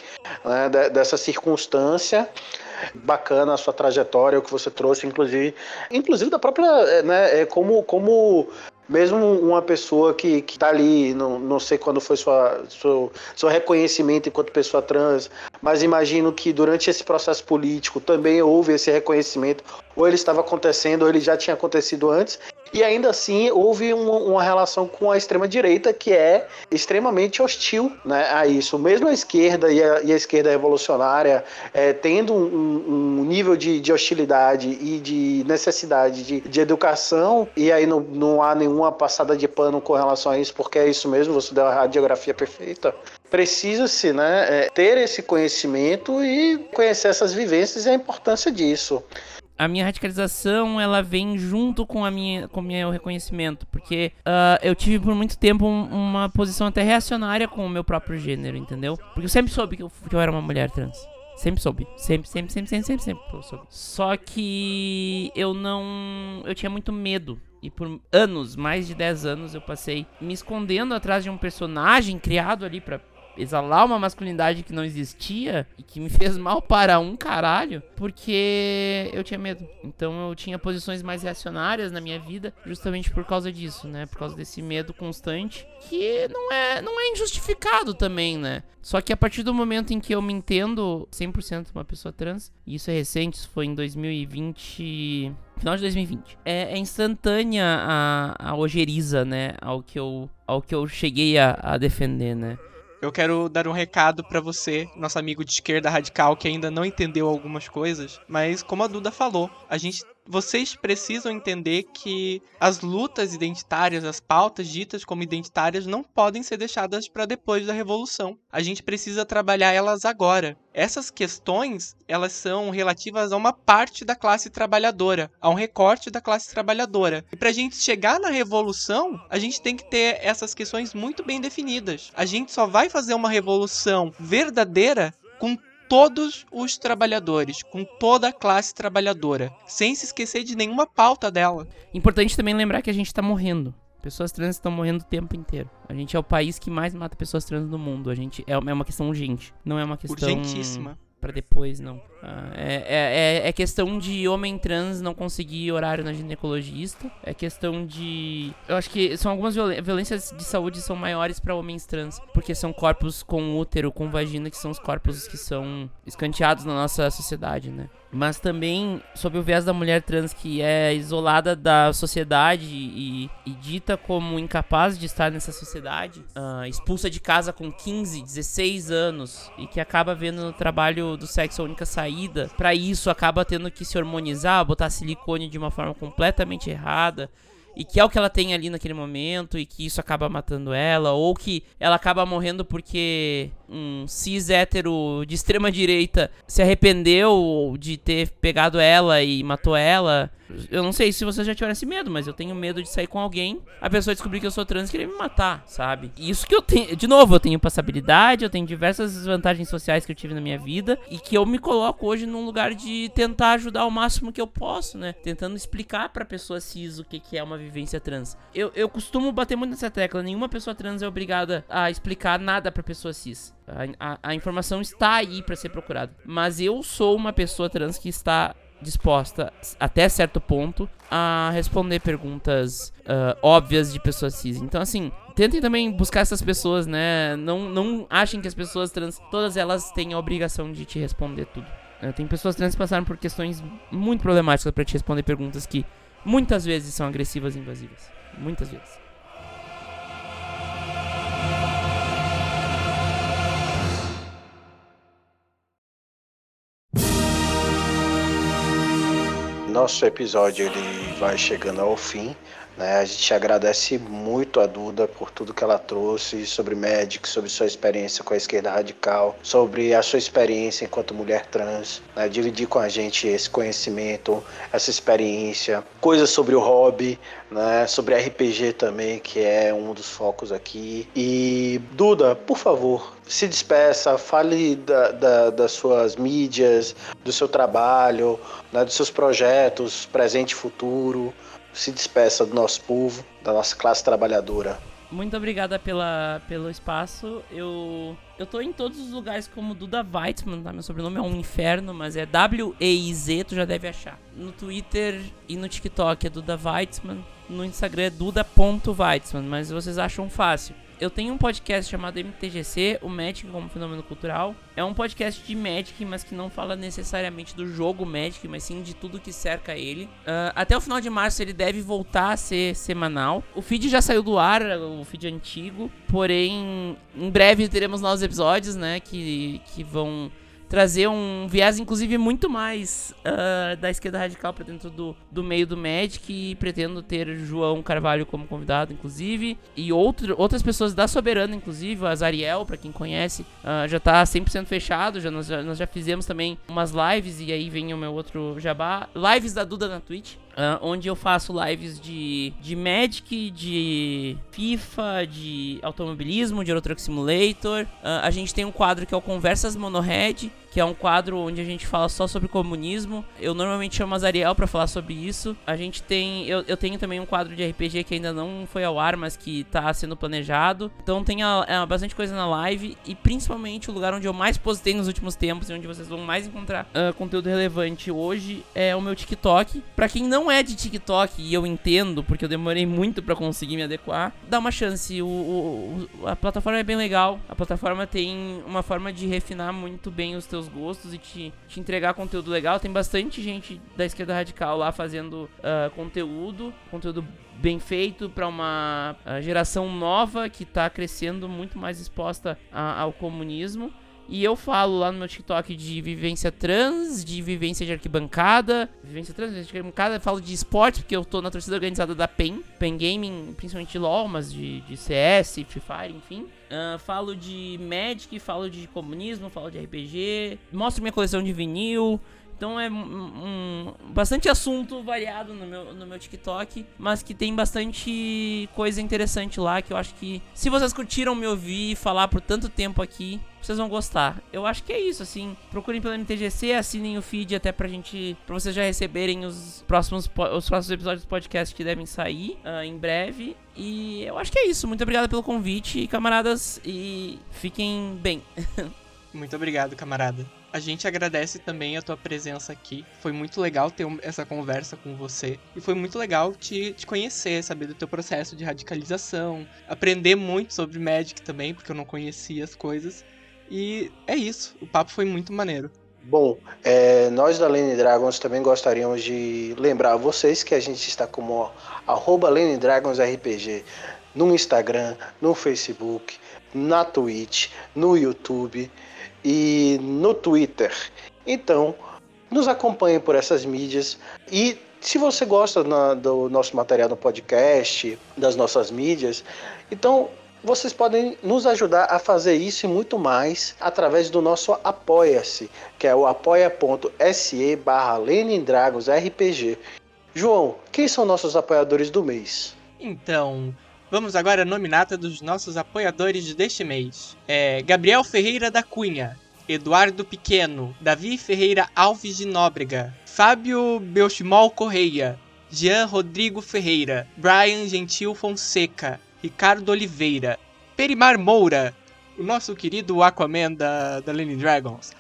[SPEAKER 1] né, de- dessa circunstância bacana a sua trajetória, o que você trouxe, inclusive, inclusive da própria, eh, né, é, como, como mesmo uma pessoa que, que tá ali, não, não sei quando foi sua, seu, seu reconhecimento enquanto pessoa trans, mas imagino que durante esse processo político também houve esse reconhecimento, ou ele estava acontecendo, ou ele já tinha acontecido antes, E ainda assim houve uma, uma relação com a extrema-direita que é extremamente hostil né, a isso. Mesmo a esquerda e a, e a esquerda revolucionária é, tendo um, um nível de, de, hostilidade e de necessidade de, de educação, e aí não, não há nenhuma passada de pano com relação a isso, porque é isso mesmo, você deu a radiografia perfeita precisa-se né, é, ter esse conhecimento e conhecer essas vivências e a importância disso
[SPEAKER 3] a minha radicalização ela vem junto com a minha com o meu reconhecimento porque uh, eu tive por muito tempo um, uma posição até reacionária com o meu próprio gênero entendeu? Porque eu sempre soube que eu, que eu era uma mulher trans. Sempre soube. Sempre sempre sempre sempre sempre sempre soube. Só que eu não eu tinha muito medo. E por anos, mais de 10 anos, eu passei me escondendo atrás de um personagem criado ali para exalar uma masculinidade que não existia e que me (laughs) fez mal para um caralho, porque eu tinha medo. Então eu tinha posições mais reacionárias na minha vida, justamente por causa disso, né? Por causa desse medo constante, que não é, não é injustificado também, né? Só que a partir do momento em que eu me entendo 100% uma pessoa trans, e isso é recente, isso foi em 2020, final de 2020. É, é instantânea a, a ojeriza, né, ao que eu, ao que eu cheguei a, a defender, né.
[SPEAKER 2] Eu quero dar um recado para você, nosso amigo de esquerda radical que ainda não entendeu algumas coisas, mas como a Duda falou, a gente vocês precisam entender que as lutas identitárias, as pautas ditas como identitárias, não podem ser deixadas para depois da revolução. A gente precisa trabalhar elas agora. Essas questões, elas são relativas a uma parte da classe trabalhadora, a um recorte da classe trabalhadora. E para a gente chegar na revolução, a gente tem que ter essas questões muito bem definidas. A gente só vai fazer uma revolução verdadeira com todos os trabalhadores, com toda a classe trabalhadora, sem se esquecer de nenhuma pauta dela.
[SPEAKER 3] Importante também lembrar que a gente está morrendo. Pessoas trans estão morrendo o tempo inteiro. A gente é o país que mais mata pessoas trans no mundo. A gente é, é uma questão urgente, não é uma questão
[SPEAKER 2] urgentíssima
[SPEAKER 3] para depois, não. Ah, é, é, é, questão de homem trans não conseguir horário na ginecologista. É questão de. Eu acho que são algumas violências de saúde são maiores para homens trans. Porque são corpos com útero, com vagina, que são os corpos que são escanteados na nossa sociedade, né? Mas também sob o viés da mulher trans que é isolada da sociedade e, e dita como incapaz de estar nessa sociedade, uh, expulsa de casa com 15, 16 anos e que acaba vendo no trabalho do sexo a única saída, para isso acaba tendo que se hormonizar, botar silicone de uma forma completamente errada e que é o que ela tem ali naquele momento e que isso acaba matando ela, ou que ela acaba morrendo porque um cis hétero de extrema direita se arrependeu de ter pegado ela e matou ela. Eu não sei se você já tiver esse medo, mas eu tenho medo de sair com alguém, a pessoa descobrir que eu sou trans e querer me matar, sabe? Isso que eu tenho. De novo, eu tenho passabilidade, eu tenho diversas vantagens sociais que eu tive na minha vida e que eu me coloco hoje num lugar de tentar ajudar o máximo que eu posso, né? Tentando explicar pra pessoa cis o que, que é uma vivência trans. Eu, eu costumo bater muito nessa tecla, nenhuma pessoa trans é obrigada a explicar nada pra pessoa cis. A, a, a informação está aí para ser procurada. Mas eu sou uma pessoa trans que está disposta, até certo ponto, a responder perguntas uh, óbvias de pessoas cis. Então, assim, tentem também buscar essas pessoas, né? Não, não achem que as pessoas trans, todas elas têm a obrigação de te responder tudo. Uh, tem pessoas trans que passaram por questões muito problemáticas para te responder perguntas que muitas vezes são agressivas e invasivas. Muitas vezes.
[SPEAKER 1] Nosso episódio ele vai chegando ao fim. Né? A gente agradece muito a Duda por tudo que ela trouxe sobre Magic, sobre sua experiência com a esquerda radical, sobre a sua experiência enquanto mulher trans, né? dividir com a gente esse conhecimento, essa experiência, coisas sobre o hobby, né? sobre RPG também, que é um dos focos aqui. E Duda, por favor, se despeça, fale da, da, das suas mídias, do seu trabalho, né, dos seus projetos, presente e futuro. Se despeça do nosso povo, da nossa classe trabalhadora.
[SPEAKER 3] Muito obrigada pela, pelo espaço. Eu eu tô em todos os lugares como Duda Weitzman, tá? Meu sobrenome é um inferno, mas é W-E-I-Z, tu já deve achar. No Twitter e no TikTok é Duda Weitzman. No Instagram é duda.weitzman, mas vocês acham fácil. Eu tenho um podcast chamado MTGC, o Magic como Fenômeno Cultural. É um podcast de Magic, mas que não fala necessariamente do jogo Magic, mas sim de tudo que cerca ele. Uh, até o final de março ele deve voltar a ser semanal. O feed já saiu do ar, o feed antigo, porém em breve teremos novos episódios, né, que, que vão trazer um viés, inclusive, muito mais uh, da esquerda radical para dentro do, do meio do Magic. E pretendo ter João Carvalho como convidado, inclusive. E outro, outras pessoas da Soberana, inclusive. O Azariel, para quem conhece, uh, já tá 100% fechado. Já nós, já nós já fizemos também umas lives. E aí vem o meu outro jabá. Lives da Duda na Twitch. Uh, onde eu faço lives de, de Magic, de FIFA, de automobilismo, de Euro Truck Simulator. Uh, a gente tem um quadro que é o Conversas Monohead, que é um quadro onde a gente fala só sobre comunismo. Eu normalmente chamo a Zariel para falar sobre isso. A gente tem. Eu, eu tenho também um quadro de RPG que ainda não foi ao ar, mas que tá sendo planejado. Então tem a, a, bastante coisa na live. E principalmente o lugar onde eu mais postei nos últimos tempos e onde vocês vão mais encontrar uh, conteúdo relevante hoje é o meu TikTok. Para quem não é de TikTok, e eu entendo, porque eu demorei muito para conseguir me adequar, dá uma chance. O, o, a plataforma é bem legal. A plataforma tem uma forma de refinar muito bem os teus gostos e te, te entregar conteúdo legal. Tem bastante gente da esquerda radical lá fazendo uh, conteúdo, conteúdo bem feito para uma uh, geração nova que está crescendo muito mais exposta a, ao comunismo. E eu falo lá no meu TikTok de vivência trans, de vivência de arquibancada, vivência trans, vivência de arquibancada, falo de esporte, porque eu tô na torcida organizada da PEN, PEN Gaming, principalmente LoL, mas de, de CS, Free Fire, enfim. Uh, falo de Magic, falo de comunismo, falo de RPG, mostro minha coleção de vinil, então é um, um, bastante assunto variado no meu, no meu TikTok, mas que tem bastante coisa interessante lá que eu acho que se vocês curtiram me ouvir falar por tanto tempo aqui, vocês vão gostar. Eu acho que é isso, assim. Procurem pelo MTGC, assinem o feed até pra gente. pra vocês já receberem os próximos, os próximos episódios do podcast que devem sair uh, em breve. E eu acho que é isso. Muito obrigado pelo convite, camaradas. E fiquem bem. (laughs)
[SPEAKER 2] Muito obrigado, camarada. A gente agradece também a tua presença aqui. Foi muito legal ter essa conversa com você. E foi muito legal te, te conhecer, saber do teu processo de radicalização. Aprender muito sobre Magic também, porque eu não conhecia as coisas. E é isso. O papo foi muito maneiro.
[SPEAKER 1] Bom, é, nós da Lane Dragons também gostaríamos de lembrar a vocês que a gente está como arroba Lane Dragons RPG no Instagram, no Facebook, na Twitch, no YouTube e no Twitter. Então, nos acompanhe por essas mídias e se você gosta na, do nosso material no podcast, das nossas mídias, então vocês podem nos ajudar a fazer isso e muito mais através do nosso Apoia-se, que é o apoia.se barra. João, quem são nossos apoiadores do mês?
[SPEAKER 2] Então, Vamos agora à nominata dos nossos apoiadores deste mês. É Gabriel Ferreira da Cunha, Eduardo Pequeno, Davi Ferreira Alves de Nóbrega, Fábio Belchimol Correia, Jean Rodrigo Ferreira, Brian Gentil Fonseca, Ricardo Oliveira, Perimar Moura, o nosso querido Aquaman da, da Lenin Dragons,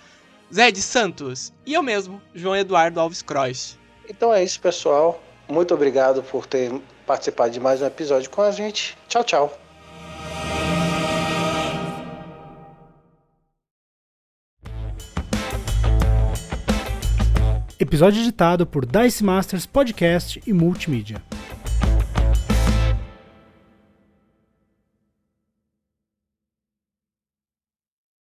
[SPEAKER 2] Zé de Santos e eu mesmo, João Eduardo Alves Croix.
[SPEAKER 1] Então é isso, pessoal. Muito obrigado por ter participado de mais um episódio com a gente. Tchau, tchau.
[SPEAKER 5] Episódio editado por Dice Masters Podcast e Multimídia.